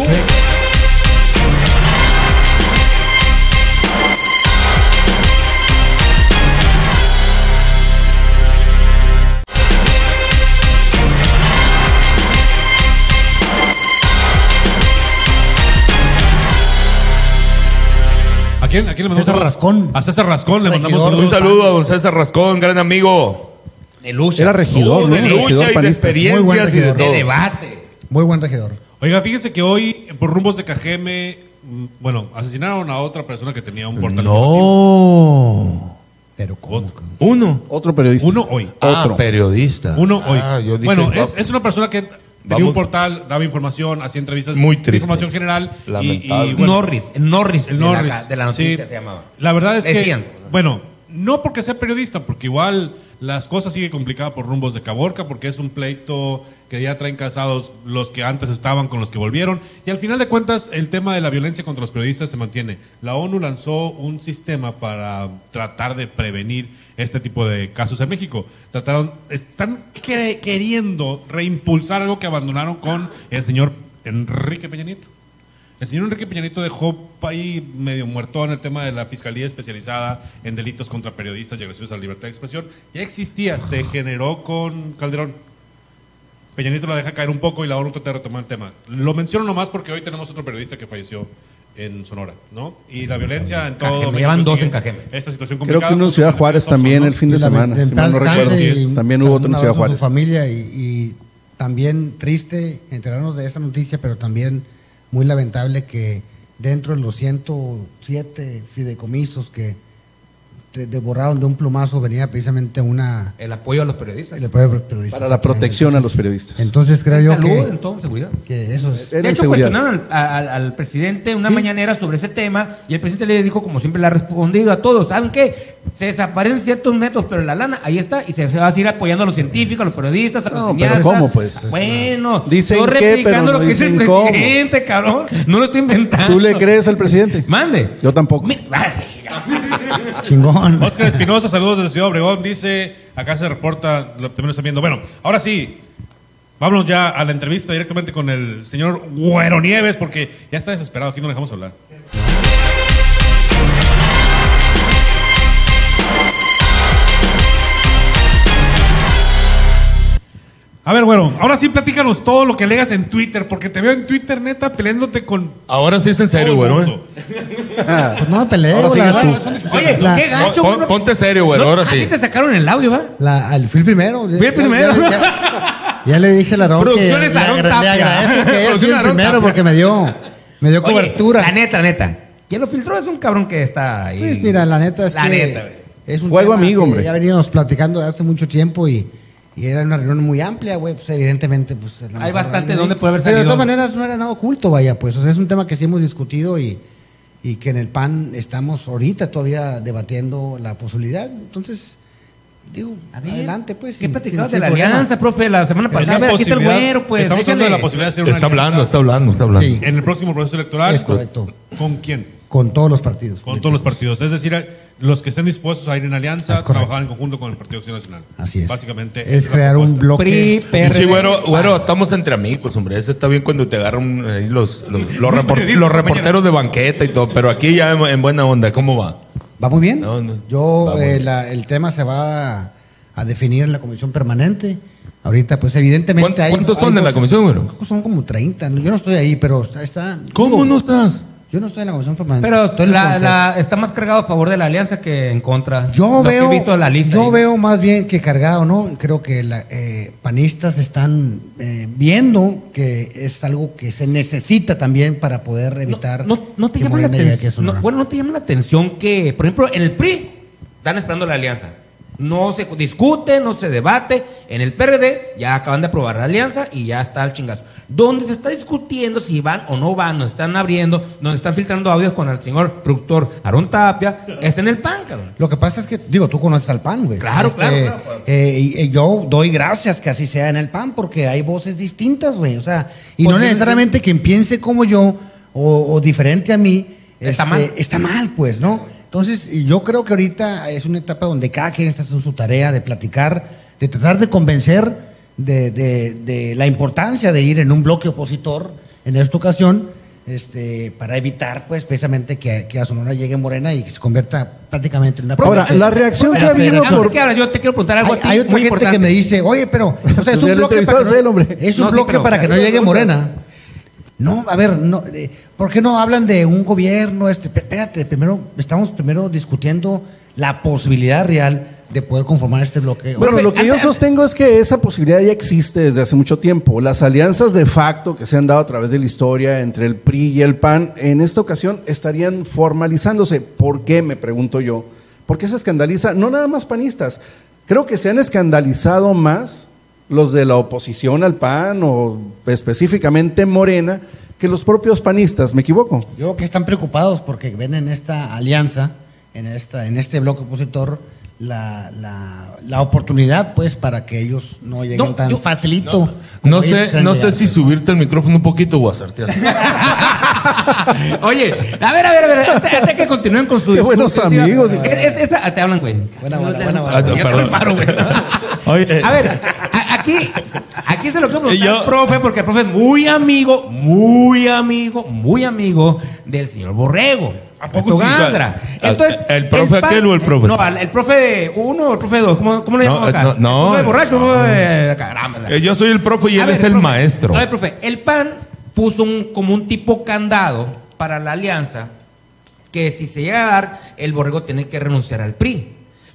[SPEAKER 5] ¿A quién, a quién le mandamos
[SPEAKER 9] César? Rascón.
[SPEAKER 5] A César Rascón le mandamos
[SPEAKER 9] Regidor.
[SPEAKER 5] saludos.
[SPEAKER 8] Un saludo a don César Rascón, gran amigo.
[SPEAKER 7] De lucha.
[SPEAKER 11] Era regidor,
[SPEAKER 8] No, de
[SPEAKER 11] Regidor
[SPEAKER 8] lucha y de
[SPEAKER 11] panista.
[SPEAKER 9] Muy buen
[SPEAKER 8] experiencias y de
[SPEAKER 9] regidor.
[SPEAKER 7] De
[SPEAKER 8] todo.
[SPEAKER 7] debate.
[SPEAKER 9] Muy buen regidor.
[SPEAKER 5] Oiga, fíjense que hoy, por rumbos de Cajeme, mm, bueno, asesinaron a otra persona que tenía un portal.
[SPEAKER 8] No.
[SPEAKER 9] Pero ¿cómo?
[SPEAKER 8] Uno.
[SPEAKER 11] Otro periodista.
[SPEAKER 5] Uno hoy.
[SPEAKER 8] Ah, periodista.
[SPEAKER 5] Uno hoy.
[SPEAKER 8] Ah, yo dije,
[SPEAKER 5] bueno, es una persona que tenía
[SPEAKER 8] Vamos.
[SPEAKER 5] un portal, daba información, hacía entrevistas
[SPEAKER 8] Muy triste.
[SPEAKER 5] información general. y-
[SPEAKER 8] Lamentable.
[SPEAKER 5] Y, bueno,
[SPEAKER 7] Norris. El Norris.
[SPEAKER 5] El
[SPEAKER 7] de la-
[SPEAKER 5] Norris.
[SPEAKER 7] De la, noticia
[SPEAKER 5] Sí.
[SPEAKER 7] se llamaba.
[SPEAKER 5] La verdad es
[SPEAKER 7] Decían.
[SPEAKER 5] que, bueno, no porque sea periodista, porque igual las cosas siguen complicadas por rumbos de Caborca, porque es un pleito que ya traen casados los que antes estaban con los que volvieron. Y al final de cuentas, el tema de la violencia contra los periodistas se mantiene. La ONU lanzó un sistema para tratar de prevenir este tipo de casos en México. Trataron, están que- queriendo reimpulsar algo que abandonaron con el señor Enrique Peña Nieto. El señor Enrique Peña Nieto dejó ahí medio muerto el tema de la Fiscalía Especializada en Delitos contra Periodistas y Agresiones a la Libertad de Expresión. Ya existía, se generó con Calderón. Peña Nieto la deja caer un poco y la ONU trata de retomar el tema. Lo menciono nomás porque hoy tenemos otro periodista que falleció en Sonora, ¿no? Y la violencia en todo
[SPEAKER 7] Cajeme,
[SPEAKER 5] México
[SPEAKER 7] llevan dos en Cajeme.
[SPEAKER 5] Esta situación
[SPEAKER 11] Creo
[SPEAKER 5] complicada.
[SPEAKER 11] que uno en Ciudad Juárez también el fin de semana.
[SPEAKER 9] en
[SPEAKER 11] Si mal no recuerdo.
[SPEAKER 9] y
[SPEAKER 11] También hubo otro en Ciudad Juárez.
[SPEAKER 9] su familia y, y también triste enterarnos de esa noticia, pero también muy lamentable que dentro de los 107 fideicomisos que te devoraron de un plumazo venía precisamente una
[SPEAKER 7] El apoyo a los periodistas.
[SPEAKER 9] el apoyo a los periodistas.
[SPEAKER 11] Para la protección a los periodistas.
[SPEAKER 9] Entonces creo yo
[SPEAKER 7] Salud,
[SPEAKER 9] que,
[SPEAKER 7] en todo, seguridad.
[SPEAKER 9] que eso es
[SPEAKER 7] De hecho,
[SPEAKER 11] inseguridad.
[SPEAKER 7] cuestionaron al, al- al presidente una
[SPEAKER 9] Sí.
[SPEAKER 7] mañanera sobre ese tema y el presidente le dijo, como siempre le ha respondido a todos, ¿saben qué? Se desaparecen ciertos métodos, pero la lana ahí está y se, se va a seguir apoyando a los científicos, a los periodistas, a los
[SPEAKER 11] No, pero. ¿cómo, pues?
[SPEAKER 7] Bueno,
[SPEAKER 11] Dicen
[SPEAKER 7] yo
[SPEAKER 11] qué,
[SPEAKER 7] replicando
[SPEAKER 11] pero no
[SPEAKER 7] lo que dice el
[SPEAKER 11] dicen cómo.
[SPEAKER 7] presidente, cabrón. No lo estoy inventando.
[SPEAKER 11] ¿Tú le crees al presidente?
[SPEAKER 7] Mande.
[SPEAKER 11] Yo tampoco.
[SPEAKER 7] Mi- Ah.
[SPEAKER 9] chingón.
[SPEAKER 5] Oscar Espinosa, saludos desde Ciudad Obregón, dice, acá se reporta, lo también lo están viendo. Bueno, ahora sí, vámonos ya a la entrevista directamente con el señor Güero Nieves, porque ya está desesperado, aquí no le dejamos hablar. A ver, güero, ahora sí platícanos todo lo que legas en Twitter, porque te veo en Twitter, neta, peleándote con
[SPEAKER 8] Ahora sí es en serio, güero. ¿eh?
[SPEAKER 9] Pues no me peleo,
[SPEAKER 11] Ahora
[SPEAKER 9] la
[SPEAKER 11] sigues
[SPEAKER 9] verdad.
[SPEAKER 11] tú.
[SPEAKER 7] Oye,
[SPEAKER 9] La-
[SPEAKER 7] qué gacho.
[SPEAKER 8] Pon-
[SPEAKER 7] güey.
[SPEAKER 8] ponte serio, güero,
[SPEAKER 7] No,
[SPEAKER 8] ahora
[SPEAKER 7] a
[SPEAKER 8] sí.
[SPEAKER 7] te sacaron el audio, ¿va?
[SPEAKER 9] La, al, fui el primero.
[SPEAKER 7] Fui el primero.
[SPEAKER 9] Ya, ya- ya le dije a Larón que le,
[SPEAKER 7] Producciones Aarón
[SPEAKER 9] agra- le
[SPEAKER 7] Tapia.
[SPEAKER 9] agradezco que haya
[SPEAKER 7] Producciones
[SPEAKER 9] sido el
[SPEAKER 7] Aarón
[SPEAKER 9] primero
[SPEAKER 7] Tapia.
[SPEAKER 9] porque me dio, me dio
[SPEAKER 7] Oye,
[SPEAKER 9] cobertura.
[SPEAKER 7] La neta, neta. ¿Quién lo filtró? Es un cabrón que está ahí.
[SPEAKER 9] Pues mira, la neta es
[SPEAKER 7] La
[SPEAKER 9] que
[SPEAKER 7] neta, güey.
[SPEAKER 9] es un
[SPEAKER 11] Juego
[SPEAKER 9] tema
[SPEAKER 11] amigo,
[SPEAKER 9] que
[SPEAKER 11] hombre.
[SPEAKER 9] Ya veníamos platicando de hace mucho tiempo y, y era una reunión muy amplia, güey. Pues evidentemente, pues. es la
[SPEAKER 7] Hay bastante donde puede haber
[SPEAKER 9] Pero de
[SPEAKER 7] salido.
[SPEAKER 9] todas maneras no era nada oculto, vaya, pues. O sea, es un tema que sí hemos discutido y, y que en el PAN estamos ahorita todavía debatiendo la posibilidad. Entonces, digo,
[SPEAKER 7] A ver,
[SPEAKER 9] adelante, pues.
[SPEAKER 7] ¿Qué
[SPEAKER 9] sin-
[SPEAKER 7] platicabas
[SPEAKER 9] sin-
[SPEAKER 7] de la
[SPEAKER 9] problema.
[SPEAKER 7] alianza, profe? La semana
[SPEAKER 5] Pues
[SPEAKER 7] pasada.
[SPEAKER 5] la
[SPEAKER 7] A ver, aquí está el
[SPEAKER 5] posibilidad-
[SPEAKER 7] güero, pues.
[SPEAKER 5] Estamos hablando de la posibilidad de hacer una
[SPEAKER 8] Está hablando, está hablando, está hablando.
[SPEAKER 9] Sí.
[SPEAKER 5] En el próximo proceso electoral.
[SPEAKER 9] Es correcto.
[SPEAKER 5] ¿Con quién?
[SPEAKER 9] Con todos los partidos.
[SPEAKER 5] Con todos los partidos. Es decir, los que estén dispuestos a ir en alianza,
[SPEAKER 9] correcto.
[SPEAKER 5] trabajar en conjunto con el Partido Acción Nacional.
[SPEAKER 9] Así es.
[SPEAKER 5] Básicamente.
[SPEAKER 9] Es crear un bloque.
[SPEAKER 7] PRI, PRD.
[SPEAKER 8] Sí, güero, güero, estamos entre amigos, hombre. Eso está bien cuando te agarran ahí los, los, los, report- los reporteros de banqueta y todo. Pero aquí ya en, en buena onda, ¿cómo va?
[SPEAKER 9] Va muy bien.
[SPEAKER 8] No, no.
[SPEAKER 9] Yo, eh, la- el tema se va a, a definir en la comisión permanente. Ahorita, pues evidentemente
[SPEAKER 8] ¿Cuántos-
[SPEAKER 9] hay.
[SPEAKER 8] cuántos
[SPEAKER 9] hay
[SPEAKER 8] son en la comisión, güero?
[SPEAKER 9] Son como 30. ¿no? Yo no estoy ahí, pero está. está
[SPEAKER 8] ¿Cómo
[SPEAKER 9] digo,
[SPEAKER 8] no estás?
[SPEAKER 9] Yo no estoy en la comisión permanente.
[SPEAKER 7] Pero la- la- está más cargado a favor de la alianza que en contra.
[SPEAKER 9] Yo
[SPEAKER 7] Lo que
[SPEAKER 9] veo,
[SPEAKER 7] he visto en la lista.
[SPEAKER 9] yo
[SPEAKER 7] ahí.
[SPEAKER 9] veo más bien que cargado, ¿no? Creo que la, eh, panistas están eh, viendo que es algo que se necesita también para poder evitar
[SPEAKER 7] No, no te
[SPEAKER 9] que
[SPEAKER 7] llama la atención. no, bueno, no te llama la atención que, por ejemplo, en el PRI están esperando la alianza. No se discute, no se debate. En el PRD ya acaban de aprobar la alianza y ya está el chingazo. Donde se está discutiendo si van o no van, nos están abriendo, donde están filtrando audios con el señor productor Aarón Tapia, es en el PAN, cabrón.
[SPEAKER 9] Lo que pasa es que, digo, tú conoces al PAN, güey.
[SPEAKER 7] Claro, claro, claro.
[SPEAKER 9] eh, y- y yo doy gracias que así sea en el PAN, porque hay voces distintas, güey. O sea, y
[SPEAKER 7] Pues
[SPEAKER 9] no necesariamente quien piense como yo o, o diferente a mí
[SPEAKER 7] Está
[SPEAKER 9] este,
[SPEAKER 7] mal.
[SPEAKER 9] está mal, pues, ¿no? Entonces, yo creo que ahorita es una etapa donde cada quien está haciendo su tarea de platicar, de tratar de convencer de, de- de la importancia de ir en un bloque opositor en esta ocasión, este, para evitar, pues, precisamente que, que a Sonora llegue Morena y que se convierta prácticamente en una
[SPEAKER 11] Ahora,
[SPEAKER 9] provincia.
[SPEAKER 11] la reacción que ha habido por-
[SPEAKER 7] ¿De qué hablas? Yo te quiero preguntar algo
[SPEAKER 9] Hay,
[SPEAKER 7] a ti.
[SPEAKER 9] hay otra
[SPEAKER 7] muy
[SPEAKER 9] gente
[SPEAKER 7] importante.
[SPEAKER 9] que me dice, oye, pero, o sea, es un bloque para
[SPEAKER 11] es
[SPEAKER 9] un
[SPEAKER 7] No, sí,
[SPEAKER 9] bloque
[SPEAKER 7] pero-
[SPEAKER 9] para que no llegue Morena. No, a ver, no, eh, ¿por qué no hablan de un gobierno? Este, espérate, primero, estamos primero discutiendo la posibilidad real de poder conformar este bloque.
[SPEAKER 11] Bueno, lo que yo sostengo es que esa posibilidad ya existe desde hace mucho tiempo. Las alianzas de facto que se han dado a través de la historia entre el PRI y el PAN, en esta ocasión estarían formalizándose. ¿Por qué? Me pregunto yo. ¿Por qué se escandaliza? No nada más panistas. Creo que se han escandalizado más los de la oposición al PAN o específicamente Morena que los propios panistas. ¿Me equivoco?
[SPEAKER 9] Yo creo que están preocupados porque ven en esta alianza, en, esta, en este bloque opositor, la, la, la oportunidad, pues, para que ellos no lleguen
[SPEAKER 7] No,
[SPEAKER 9] tan
[SPEAKER 7] yo-
[SPEAKER 9] facilito.
[SPEAKER 8] No sé, no sé si subirte el micrófono un poquito o hacerte así.
[SPEAKER 7] Oye, a ver, a ver, a ver, antes, antes que continúen con su
[SPEAKER 11] Qué buenos
[SPEAKER 7] discurso,
[SPEAKER 11] amigos.
[SPEAKER 7] Es- es- esa- te hablan, güey.
[SPEAKER 9] Buena, buena, buena, buena.
[SPEAKER 7] yo te
[SPEAKER 8] Perdón.
[SPEAKER 7] reparo, güey.
[SPEAKER 8] Oye,
[SPEAKER 7] A ver, a- aquí, aquí se lo quiero preguntar al profe, porque el profe es muy amigo, muy amigo, muy amigo del señor Borrego. ¿A
[SPEAKER 8] poco sí?
[SPEAKER 7] Gandra.
[SPEAKER 8] ¿Al-
[SPEAKER 7] Entonces,
[SPEAKER 8] el profe aquel o el profe?
[SPEAKER 7] No, el profe uno o el profe dos. ¿Cómo, cómo le
[SPEAKER 8] No,
[SPEAKER 7] llamamos acá?
[SPEAKER 8] no, no.
[SPEAKER 7] El profe borracho, el profe- caramba.
[SPEAKER 8] eh, yo soy el profe y
[SPEAKER 7] A
[SPEAKER 8] él
[SPEAKER 7] ver,
[SPEAKER 8] es el
[SPEAKER 7] profe,
[SPEAKER 8] maestro.
[SPEAKER 7] A ver, profe, el PAN puso un, como un tipo candado para la alianza que si se llega a dar, el borrego tiene que renunciar al PRI.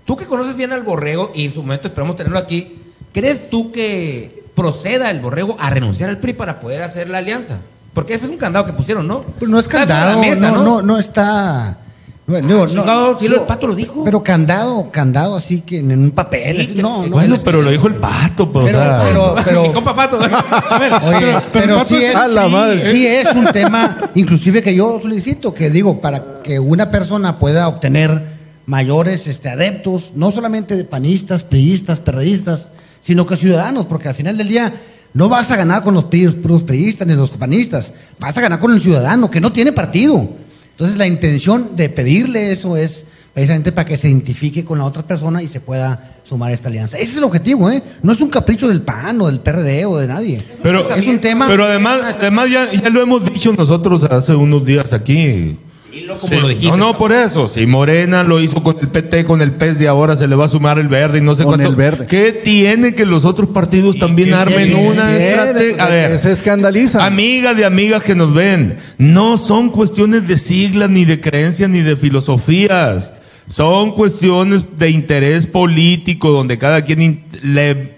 [SPEAKER 7] Tú que conoces bien al borrego y en su momento esperamos tenerlo aquí, ¿crees tú que proceda el borrego a renunciar al PRI para poder hacer la alianza? Porque ese es un candado que pusieron, ¿no?
[SPEAKER 9] Pero no es candado,
[SPEAKER 7] mesa,
[SPEAKER 9] no, no, no está. No, digo, no,
[SPEAKER 7] chingado, el pato lo dijo.
[SPEAKER 9] Pero candado, candado así que en un papel.
[SPEAKER 7] Sí,
[SPEAKER 9] así,
[SPEAKER 7] que-
[SPEAKER 9] no, no.
[SPEAKER 8] bueno, pero lo dijo el pato, pues,
[SPEAKER 9] Pero-
[SPEAKER 8] o sea.
[SPEAKER 9] pero- pero-
[SPEAKER 7] Mi compa pato. A ver,
[SPEAKER 9] Oye, pero, sí, es,
[SPEAKER 11] A la madre.
[SPEAKER 9] sí es un tema, inclusive que yo solicito, que digo, para que una persona pueda obtener mayores este, adeptos, no solamente de panistas, priistas, perredistas, sino que ciudadanos, porque al final del día no vas a ganar con los puros priistas ni los panistas, vas a ganar con el ciudadano que no tiene partido. Entonces la intención de pedirle eso es precisamente para que se identifique con la otra persona y se pueda sumar a esta alianza. Ese es el objetivo, ¿eh? No es un capricho del PAN o del PRD o de nadie.
[SPEAKER 8] Pero,
[SPEAKER 9] es un tema.
[SPEAKER 8] Pero además, además ya, ya lo hemos dicho nosotros hace unos días aquí.
[SPEAKER 7] Dilo como
[SPEAKER 8] Sí,
[SPEAKER 7] lo dijiste.
[SPEAKER 8] no, no, por eso. Si Morena lo hizo con el PT, con el PES y ahora se le va a sumar el verde y no sé
[SPEAKER 11] Con
[SPEAKER 8] cuánto.
[SPEAKER 11] el verde.
[SPEAKER 8] ¿Qué tiene que los otros partidos también
[SPEAKER 11] qué
[SPEAKER 8] armen una estrategia? A
[SPEAKER 11] que
[SPEAKER 8] ver,
[SPEAKER 11] se escandalizan.
[SPEAKER 8] Amigas de amigas que nos ven, no son cuestiones de siglas, ni de creencias, ni de filosofías. Son cuestiones de interés político donde cada quien le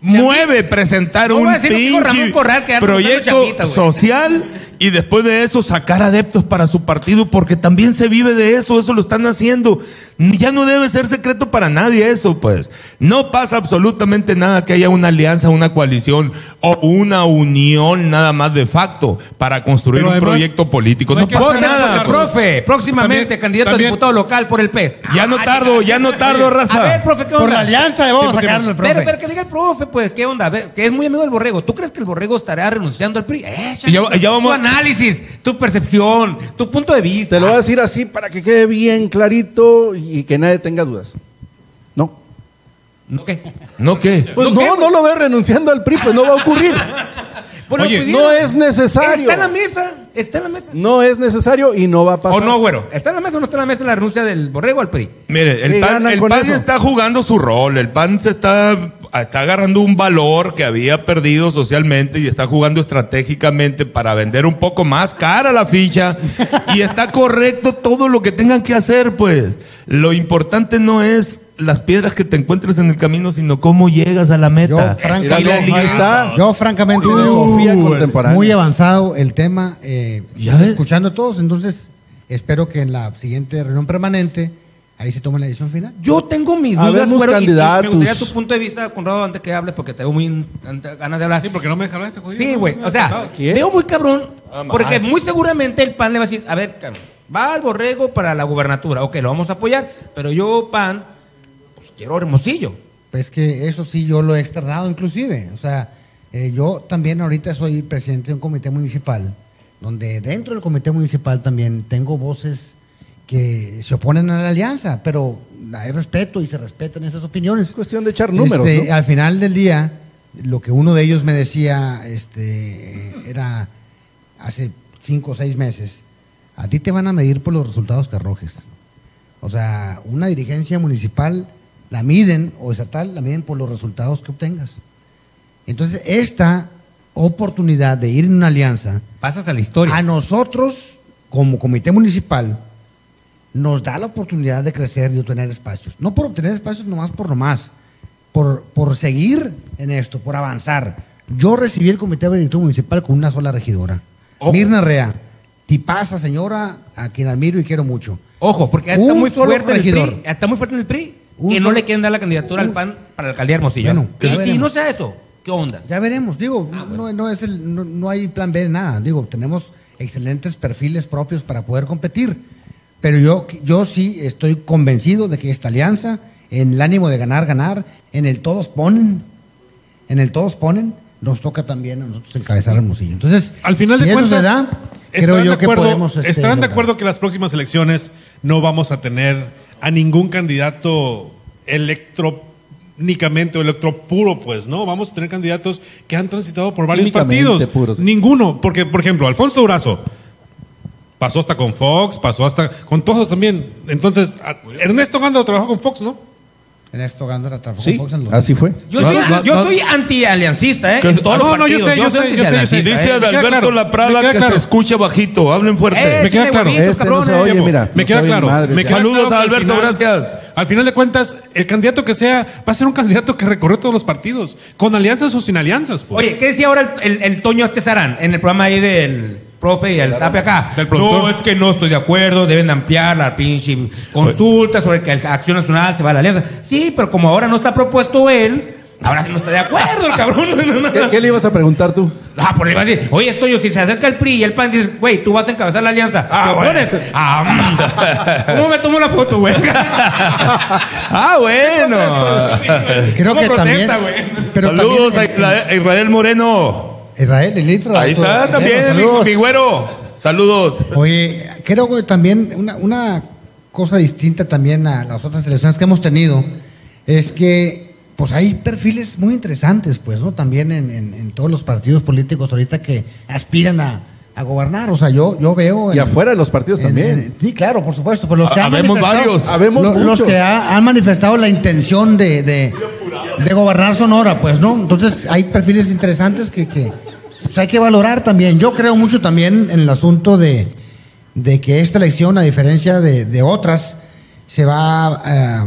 [SPEAKER 8] mueve presentar un
[SPEAKER 7] a
[SPEAKER 8] pinche
[SPEAKER 7] Corral,
[SPEAKER 8] proyecto social y después de eso sacar adeptos para su partido porque también se vive de eso, eso lo están haciendo. Ya no debe ser secreto para nadie eso, pues. No pasa absolutamente nada que haya una alianza, una coalición o una unión nada más de facto para construir un proyecto político.
[SPEAKER 5] no
[SPEAKER 8] No, pasa nada. pues.
[SPEAKER 7] Profe, próximamente
[SPEAKER 5] También-
[SPEAKER 7] candidato
[SPEAKER 5] también-
[SPEAKER 7] a diputado local por el PES.
[SPEAKER 8] Ya no tardo, ya no tardo, raza.
[SPEAKER 7] A ver, profe, ¿qué onda?
[SPEAKER 9] Por la alianza vamos a sacarlo el profe.
[SPEAKER 7] Pero, pero que diga el profe, pues, ¿qué onda? A ver, que es muy amigo del borrego. ¿Tú crees que el borrego estará renunciando al PRI?
[SPEAKER 8] Y ya- ya vamos-
[SPEAKER 7] Tu análisis, tu percepción, tu punto de vista.
[SPEAKER 11] Te lo voy a decir así para que quede bien clarito y que nadie tenga dudas. No.
[SPEAKER 7] ¿No qué?
[SPEAKER 8] ¿No qué?
[SPEAKER 11] Pues
[SPEAKER 7] ¿No
[SPEAKER 11] no, lo ve renunciando al PRI, pues no va a ocurrir.
[SPEAKER 7] Pues
[SPEAKER 5] Oye,
[SPEAKER 7] pidieron.
[SPEAKER 11] no es necesario.
[SPEAKER 7] Está en la mesa, está en la mesa.
[SPEAKER 11] No es necesario y no va a pasar.
[SPEAKER 7] ¿O no, güero? ¿Está en la mesa o no está en la mesa la renuncia del borrego al PRI?
[SPEAKER 8] Mire, el
[SPEAKER 11] ¿Qué
[SPEAKER 8] PAN, el PAN está jugando su rol, el PAN se está está agarrando un valor que había perdido socialmente y está jugando estratégicamente para vender un poco más cara la ficha. Y está correcto todo lo que tengan que hacer, pues. Lo importante no es las piedras que te encuentres en el camino, sino cómo llegas a la meta.
[SPEAKER 9] Yo, francamente, yo francamente muy avanzado el tema, eh,
[SPEAKER 8] ¿Ya ves?
[SPEAKER 9] escuchando a todos, entonces espero que en la siguiente reunión permanente ahí se tome la decisión final.
[SPEAKER 7] Yo tengo mis dudas,
[SPEAKER 11] Habemos
[SPEAKER 7] güero, y- y
[SPEAKER 11] candidatos.
[SPEAKER 7] me gustaría tu punto de vista, Conrado, antes que hables, porque tengo muy ganas de hablar.
[SPEAKER 5] Sí, porque no me deja hablar este jodido.
[SPEAKER 7] Sí, güey. O sea,
[SPEAKER 11] ¿Quién?
[SPEAKER 7] veo muy cabrón. Porque muy seguramente el PAN le va a decir, a ver, cabrón, va al borrego para la gubernatura. Ok, lo vamos a apoyar. Pero yo, PAN, pues quiero Hermosillo.
[SPEAKER 9] Pues que eso sí yo lo he externado inclusive. O sea, eh, yo también ahorita soy presidente de un comité municipal, donde dentro del comité municipal también tengo voces que se oponen a la alianza, pero hay respeto y se respetan esas opiniones.
[SPEAKER 11] Es cuestión de echar números,
[SPEAKER 9] Este,
[SPEAKER 11] ¿no?
[SPEAKER 9] Al final del día, lo que uno de ellos me decía este, era hace cinco o seis meses, a ti te van a medir por los resultados que arrojes. O sea, una dirigencia municipal la miden, o estatal, la miden por los resultados que obtengas. Entonces, esta oportunidad de ir en una alianza,
[SPEAKER 7] Pasas a la historia.
[SPEAKER 9] a nosotros, como comité municipal, nos da la oportunidad de crecer y obtener espacios. No por obtener espacios nomás por nomás, por, por seguir en esto, por avanzar. Yo recibí el comité de municipal con una sola regidora.
[SPEAKER 7] Ojo.
[SPEAKER 9] Mirna Rea, tipaza señora, a quien admiro y quiero mucho.
[SPEAKER 7] Ojo, porque está muy fuerte el
[SPEAKER 9] regidor.
[SPEAKER 7] PRI. Está muy fuerte en el PRI.
[SPEAKER 9] Un
[SPEAKER 7] que no le quieren dar la candidatura al PAN para la alcaldía de Hermosillo.
[SPEAKER 9] Bueno,
[SPEAKER 7] y si no sea eso, ¿qué ondas?
[SPEAKER 9] Ya veremos, digo, no, no es el, no, no hay plan B nada, digo, tenemos excelentes perfiles propios para poder competir, pero yo, yo sí estoy convencido de que esta alianza, en el ánimo de ganar, ganar, en el todos ponen, en el todos ponen, nos toca también a nosotros encabezar Hermosillo. Entonces,
[SPEAKER 5] Al final
[SPEAKER 9] si
[SPEAKER 5] de
[SPEAKER 9] eso
[SPEAKER 5] cuentas,
[SPEAKER 9] se da, creo
[SPEAKER 5] estarán
[SPEAKER 9] yo
[SPEAKER 5] de
[SPEAKER 9] que
[SPEAKER 5] acuerdo-
[SPEAKER 9] podemos... este,
[SPEAKER 5] estarán de
[SPEAKER 9] lograr.
[SPEAKER 5] acuerdo que las próximas elecciones no vamos a tener a ningún candidato electrónicamente o electropuro, pues, ¿no? Vamos a tener candidatos que han transitado por varios partidos.
[SPEAKER 11] puros.
[SPEAKER 5] Ninguno, porque, por ejemplo, Alfonso Durazo pasó hasta con Fox, pasó hasta con todos también. Entonces, a- Ernesto Gándaro trabajó con Fox, ¿no?
[SPEAKER 9] Ernesto Gándara trabajó
[SPEAKER 11] Sí,
[SPEAKER 9] con Fox en los-
[SPEAKER 11] así fue.
[SPEAKER 7] Yo,
[SPEAKER 8] No,
[SPEAKER 7] soy,
[SPEAKER 8] no,
[SPEAKER 7] yo
[SPEAKER 8] no.
[SPEAKER 7] soy anti-aliancista, ¿eh? En todos
[SPEAKER 5] Ah,
[SPEAKER 7] los
[SPEAKER 5] no, no, yo
[SPEAKER 7] partidos.
[SPEAKER 5] sé, yo sé, yo sé, yo sé.
[SPEAKER 8] Dice
[SPEAKER 7] ¿eh?
[SPEAKER 8] Adalberto
[SPEAKER 5] claro,
[SPEAKER 8] Laprada
[SPEAKER 5] me queda
[SPEAKER 8] que
[SPEAKER 5] claro.
[SPEAKER 8] se escuche bajito. Hablen fuerte.
[SPEAKER 7] Eh,
[SPEAKER 5] Me queda claro.
[SPEAKER 7] huevitos,
[SPEAKER 11] Este no se
[SPEAKER 7] cabrones.
[SPEAKER 11] oye, mira.
[SPEAKER 5] Me
[SPEAKER 11] no
[SPEAKER 5] queda claro.
[SPEAKER 11] madre,
[SPEAKER 5] me queda
[SPEAKER 8] Saludos,
[SPEAKER 5] al
[SPEAKER 8] Alberto,
[SPEAKER 5] final-
[SPEAKER 8] gracias.
[SPEAKER 5] Al final de cuentas, el candidato que sea va a ser un candidato que recorre todos los partidos, con alianzas o sin alianzas. Pues.
[SPEAKER 7] Oye, ¿qué decía ahora el, el, el Toño Astezarán en el programa ahí del profe y el tape acá? No, es que no estoy de acuerdo, deben de ampliar la pinche consulta sobre que Acción Nacional se va a la alianza. Sí, pero como ahora no está propuesto él, ahora sí no está de acuerdo el cabrón.
[SPEAKER 11] ¿Qué, qué le ibas a preguntar tú?
[SPEAKER 7] Ah, por ahí va a decir, oye, Toño, si se acerca el PRI y el PAN, dices, güey, tú vas a encabezar la alianza.
[SPEAKER 8] Ah,
[SPEAKER 7] ¿Te
[SPEAKER 8] bueno.
[SPEAKER 7] Ah, ¿Cómo me tomo la foto, güey?
[SPEAKER 8] ah, bueno.
[SPEAKER 9] Creo
[SPEAKER 7] ¿Cómo
[SPEAKER 9] que
[SPEAKER 7] protesta,
[SPEAKER 9] también... pero
[SPEAKER 8] Saludos
[SPEAKER 9] también-
[SPEAKER 8] a Israel Moreno.
[SPEAKER 9] Israel, el litro,
[SPEAKER 8] Ahí está también, mi,
[SPEAKER 9] Saludos.
[SPEAKER 8] mi güero. Saludos.
[SPEAKER 9] Oye, creo que también una, una cosa distinta también a las otras elecciones que hemos tenido es que pues hay perfiles muy interesantes, pues, ¿no? También en, en- en todos los partidos políticos ahorita que aspiran a, a gobernar. O sea, yo, yo veo...
[SPEAKER 11] Y afuera de los partidos
[SPEAKER 9] en-
[SPEAKER 11] también.
[SPEAKER 9] en- sí, claro, por supuesto. Pero los que han
[SPEAKER 8] Habemos
[SPEAKER 9] manifestado-
[SPEAKER 8] varios.
[SPEAKER 11] Habemos
[SPEAKER 9] lo- los que ha- han manifestado la intención de, de, de gobernar Sonora, pues, ¿no? Entonces hay perfiles interesantes que, que pues, hay que valorar también. Yo creo mucho también en el asunto de, de que esta elección, a diferencia de, de otras, se va, eh,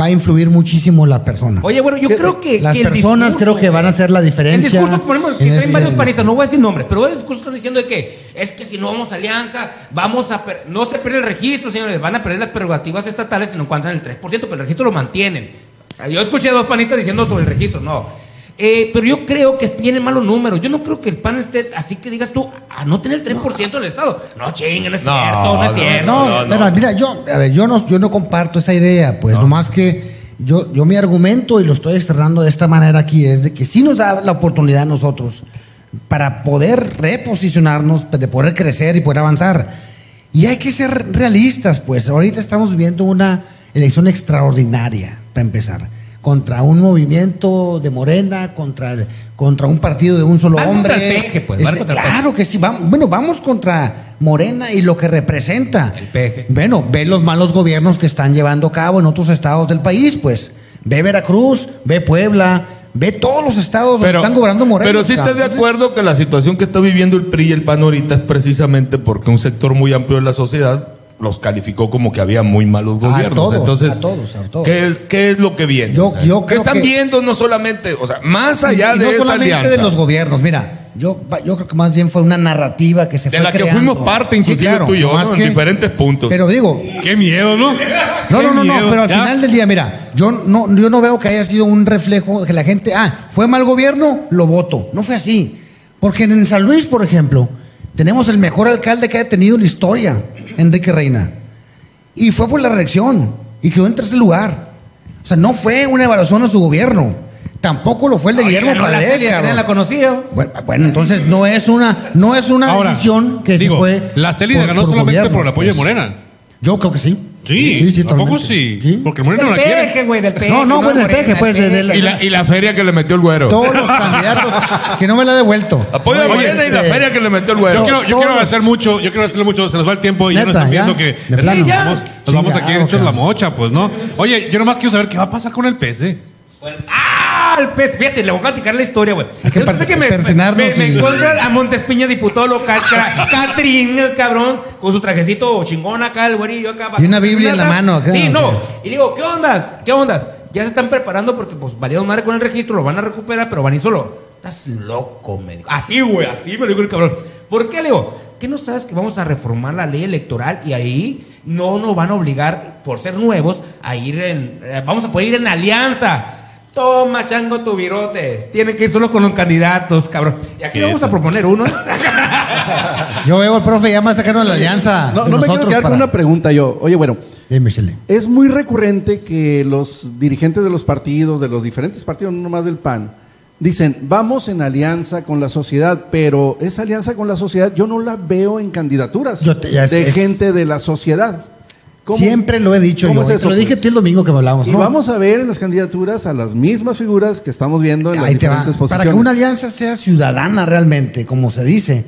[SPEAKER 9] va a influir muchísimo la persona.
[SPEAKER 7] Oye, bueno, yo creo que.
[SPEAKER 9] las
[SPEAKER 7] que el
[SPEAKER 9] personas
[SPEAKER 7] discurso,
[SPEAKER 9] creo que van a hacer la
[SPEAKER 7] El
[SPEAKER 9] diferencia.
[SPEAKER 7] discurso, por ejemplo, que
[SPEAKER 9] en
[SPEAKER 7] traen
[SPEAKER 9] este-
[SPEAKER 7] varios panistas, no voy a decir nombres, pero el discurso están diciendo de que es que si no vamos a alianza, vamos a. per- No se pierde el registro, señores, van a perder las prerrogativas estatales si no encuentran el 3%, pero el registro lo mantienen. Yo escuché a dos panistas diciendo sobre el registro, no. Eh, pero yo creo que tienen malos números. Yo no creo que el PAN esté así que digas tú, a no tener el 3% del Estado. No, chingue, no es
[SPEAKER 8] No,
[SPEAKER 7] cierto, no es
[SPEAKER 8] no,
[SPEAKER 7] cierto.
[SPEAKER 9] No,
[SPEAKER 8] no, no.
[SPEAKER 9] mira, mira, yo, a ver, yo no, yo no comparto esa idea, pues nomás que yo, yo mi argumento y lo estoy externando de esta manera aquí es de que sí nos da la oportunidad a nosotros para poder reposicionarnos, de poder crecer y poder avanzar. Y hay que ser realistas, pues ahorita estamos viviendo una elección extraordinaria, para empezar, contra un movimiento de Morena, contra, contra un partido de un solo
[SPEAKER 7] Van
[SPEAKER 9] hombre.
[SPEAKER 7] contra el peje, pues,
[SPEAKER 9] Este,
[SPEAKER 7] contra el
[SPEAKER 9] claro que sí, vamos, bueno, vamos contra Morena y lo que representa.
[SPEAKER 7] El peje.
[SPEAKER 9] Bueno, ve los malos gobiernos que están llevando a cabo en otros estados del país, pues. Ve Veracruz, ve Puebla, ve todos los estados donde están gobernando Morena.
[SPEAKER 8] Pero sí estás de acuerdo que la situación que está viviendo el PRI y el PAN ahorita es precisamente porque un sector muy amplio de la sociedad los calificó como que había muy malos gobiernos.
[SPEAKER 9] todos,
[SPEAKER 8] Entonces,
[SPEAKER 9] a todos, a todos.
[SPEAKER 8] ¿qué, es, qué es lo que viene?
[SPEAKER 9] Yo-
[SPEAKER 8] O sea,
[SPEAKER 9] yo
[SPEAKER 8] ¿Qué
[SPEAKER 9] creo
[SPEAKER 8] están
[SPEAKER 9] que-
[SPEAKER 8] viendo no solamente, o sea, más allá
[SPEAKER 9] Y
[SPEAKER 8] de
[SPEAKER 9] no
[SPEAKER 8] esa
[SPEAKER 9] solamente
[SPEAKER 8] alianza?
[SPEAKER 9] de los gobiernos, mira, yo, yo creo que más bien fue una narrativa que se
[SPEAKER 8] de
[SPEAKER 9] fue
[SPEAKER 8] la que
[SPEAKER 9] creando.
[SPEAKER 8] fuimos parte,
[SPEAKER 9] Sí,
[SPEAKER 8] inclusive
[SPEAKER 9] claro,
[SPEAKER 8] tú y yo,
[SPEAKER 9] más
[SPEAKER 8] ¿no? en diferentes puntos.
[SPEAKER 9] Pero digo,
[SPEAKER 5] Qué miedo, ¿no?
[SPEAKER 9] no, no, no, no, pero al
[SPEAKER 5] Ya.
[SPEAKER 9] final del día, mira, yo no, yo no veo que haya sido un reflejo de que la gente, ah, fue mal gobierno, lo voto. No fue así. Porque en San Luis, por ejemplo, tenemos el mejor alcalde que haya tenido en la historia, Enrique Reina. Y fue por la reelección y quedó en tercer lugar. O sea, no fue una evaluación a su gobierno. Tampoco lo fue el de Guillermo
[SPEAKER 7] la
[SPEAKER 9] Paredes,
[SPEAKER 7] Celia, la conocía.
[SPEAKER 9] Bueno, bueno, entonces no es una, no es una
[SPEAKER 5] Ahora,
[SPEAKER 9] decisión que
[SPEAKER 5] digo,
[SPEAKER 9] se fue.
[SPEAKER 5] La Célida
[SPEAKER 9] por-
[SPEAKER 5] ganó
[SPEAKER 9] por
[SPEAKER 5] solamente por el apoyo de. Morena.
[SPEAKER 9] Yo creo que sí.
[SPEAKER 5] Sí,
[SPEAKER 9] sí,
[SPEAKER 5] ¿a poco
[SPEAKER 9] totalmente.
[SPEAKER 5] sí? Porque Morena no
[SPEAKER 7] Del
[SPEAKER 5] la quiere.
[SPEAKER 7] peje, güey, del peje.
[SPEAKER 9] No, no, bueno, el
[SPEAKER 7] Morena,
[SPEAKER 9] peje, pues,
[SPEAKER 7] el
[SPEAKER 9] de-
[SPEAKER 7] peje.
[SPEAKER 9] de
[SPEAKER 8] y, la, y la feria que le metió el güero.
[SPEAKER 9] Todos los candidatos que no me la ha devuelto.
[SPEAKER 8] Apoya a
[SPEAKER 9] Oye,
[SPEAKER 8] Morena y la
[SPEAKER 9] este,
[SPEAKER 8] feria que le metió el güero.
[SPEAKER 5] Yo quiero, yo quiero hacer mucho, yo quiero hacerle mucho, se nos va el tiempo y ya nos
[SPEAKER 9] Neta,
[SPEAKER 5] están viendo que
[SPEAKER 9] de plano.
[SPEAKER 5] nos vamos, nos vamos aquí hechos la mocha, pues, ¿no? Oye, yo nomás quiero saber qué va a pasar con el PC.
[SPEAKER 7] ¡Ah! El pez. Fíjate, le voy a platicar la historia, güey.
[SPEAKER 9] Que
[SPEAKER 7] que me, me, me
[SPEAKER 9] y-
[SPEAKER 7] encuentra a Montespiña, diputado local, Ca- Catrín, el cabrón, con su trajecito chingón acá, el güerillo acá.
[SPEAKER 9] Y una Biblia en la mano acá,
[SPEAKER 7] Sí,
[SPEAKER 9] ¿o
[SPEAKER 7] no. Y digo, ¿qué ondas? ¿Qué ondas? Ya se están preparando porque, pues, valieron madre con el registro, lo van a recuperar, pero van a ir solo. Estás loco, me dijo. Así, güey, así me dijo el cabrón. ¿Por qué, le digo? ¿Qué no sabes que vamos a reformar la ley electoral y ahí no nos van a obligar, por ser nuevos, a ir en. eh, vamos a poder ir en alianza? Toma, chango, tu virote. Tienen que ir solo con los candidatos, cabrón. Y aquí le vamos a proponer uno.
[SPEAKER 9] Yo veo al profe ya más sacaron la alianza.
[SPEAKER 11] No,
[SPEAKER 9] de
[SPEAKER 11] no me quiero quedar con una pregunta yo. Oye, bueno,
[SPEAKER 9] Dime,
[SPEAKER 11] es muy recurrente que los dirigentes de los partidos, de los diferentes partidos, no nomás del PAN, dicen, vamos en alianza con la sociedad, pero esa alianza con la sociedad yo no la veo en candidaturas
[SPEAKER 9] Yo te- ya es-
[SPEAKER 11] de
[SPEAKER 9] es-
[SPEAKER 11] gente de la sociedad. ¿Cómo-
[SPEAKER 9] Siempre lo he dicho yo.
[SPEAKER 11] es
[SPEAKER 9] te
[SPEAKER 11] eso,
[SPEAKER 9] lo dije
[SPEAKER 11] pues?
[SPEAKER 9] tú el domingo que me hablábamos.
[SPEAKER 11] Y
[SPEAKER 9] ¿no?
[SPEAKER 11] vamos a ver en las candidaturas a las mismas figuras que estamos viendo en las
[SPEAKER 9] Ahí
[SPEAKER 11] diferentes
[SPEAKER 9] Para
[SPEAKER 11] posiciones.
[SPEAKER 9] que una alianza sea ciudadana realmente, como se dice,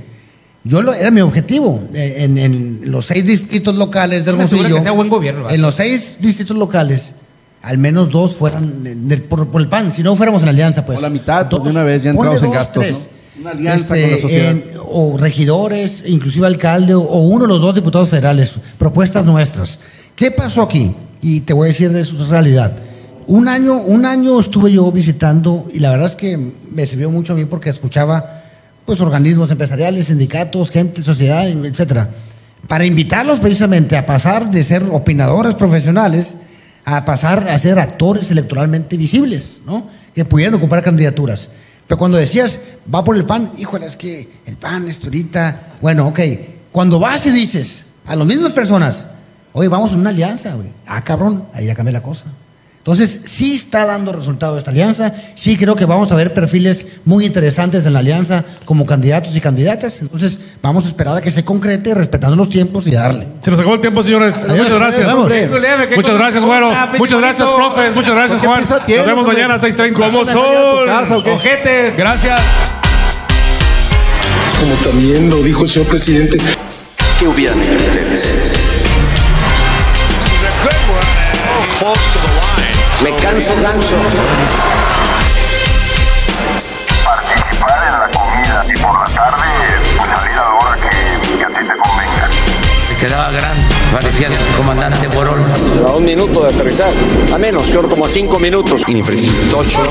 [SPEAKER 9] yo lo, era mi objetivo. eh, En, en los seis distritos locales de Hermosillo,
[SPEAKER 7] que sea buen gobierno,
[SPEAKER 9] en los seis distritos locales, al menos dos fueran de- por, por el PAN. Si no fuéramos en alianza, pues.
[SPEAKER 11] O la mitad, pues,
[SPEAKER 9] dos,
[SPEAKER 11] de una vez ya entramos en gastos,
[SPEAKER 9] tres.
[SPEAKER 11] ¿no? Una alianza con la sociedad.
[SPEAKER 9] en- o regidores, inclusive alcalde, o, o uno de los dos diputados federales. Propuestas nuestras. ¿Qué pasó aquí? Y te voy a decir de su realidad. Un año, un año estuve yo visitando y la verdad es que me sirvió mucho a mí porque escuchaba pues organismos empresariales, sindicatos, gente, sociedad, etcétera, para invitarlos precisamente a pasar de ser opinadores profesionales a pasar a ser actores electoralmente visibles, ¿no? Que pudieran ocupar candidaturas. Pero cuando decías, va por el PAN, híjole, es que el PAN es ahorita, bueno, ok, cuando vas y dices a las mismas personas, oye, vamos en una alianza, güey, ah, cabrón, ahí ya cambia la cosa. Entonces, sí está dando resultado esta alianza. Sí creo que vamos a ver perfiles muy interesantes en la alianza como candidatos y candidatas. Entonces, vamos a esperar a que se concrete respetando los tiempos y darle.
[SPEAKER 5] Se nos acabó el tiempo, señores.
[SPEAKER 9] Adiós,
[SPEAKER 5] Muchas gracias. Muchas gracias, güero. Muchas gracias, profes. Muchas gracias,
[SPEAKER 11] ¿Qué
[SPEAKER 5] Juan. Nos vemos
[SPEAKER 11] hombre?
[SPEAKER 5] mañana a 6.30.
[SPEAKER 8] Como
[SPEAKER 11] ¿Vas a salir a tu
[SPEAKER 8] son.
[SPEAKER 7] Ojetes.
[SPEAKER 8] Gracias.
[SPEAKER 1] Como también lo dijo el señor presidente.
[SPEAKER 2] ¿Qué hubieran hecho ustedes? Me canso ganso.
[SPEAKER 3] Participar en la comida y por la tarde, pues salir a la hora que, que a ti te convenga.
[SPEAKER 10] Quedaba grande, parecía el comandante Borol.
[SPEAKER 2] A un minuto de aterrizar. A menos, yo como a cinco minutos.
[SPEAKER 10] Infraestructura.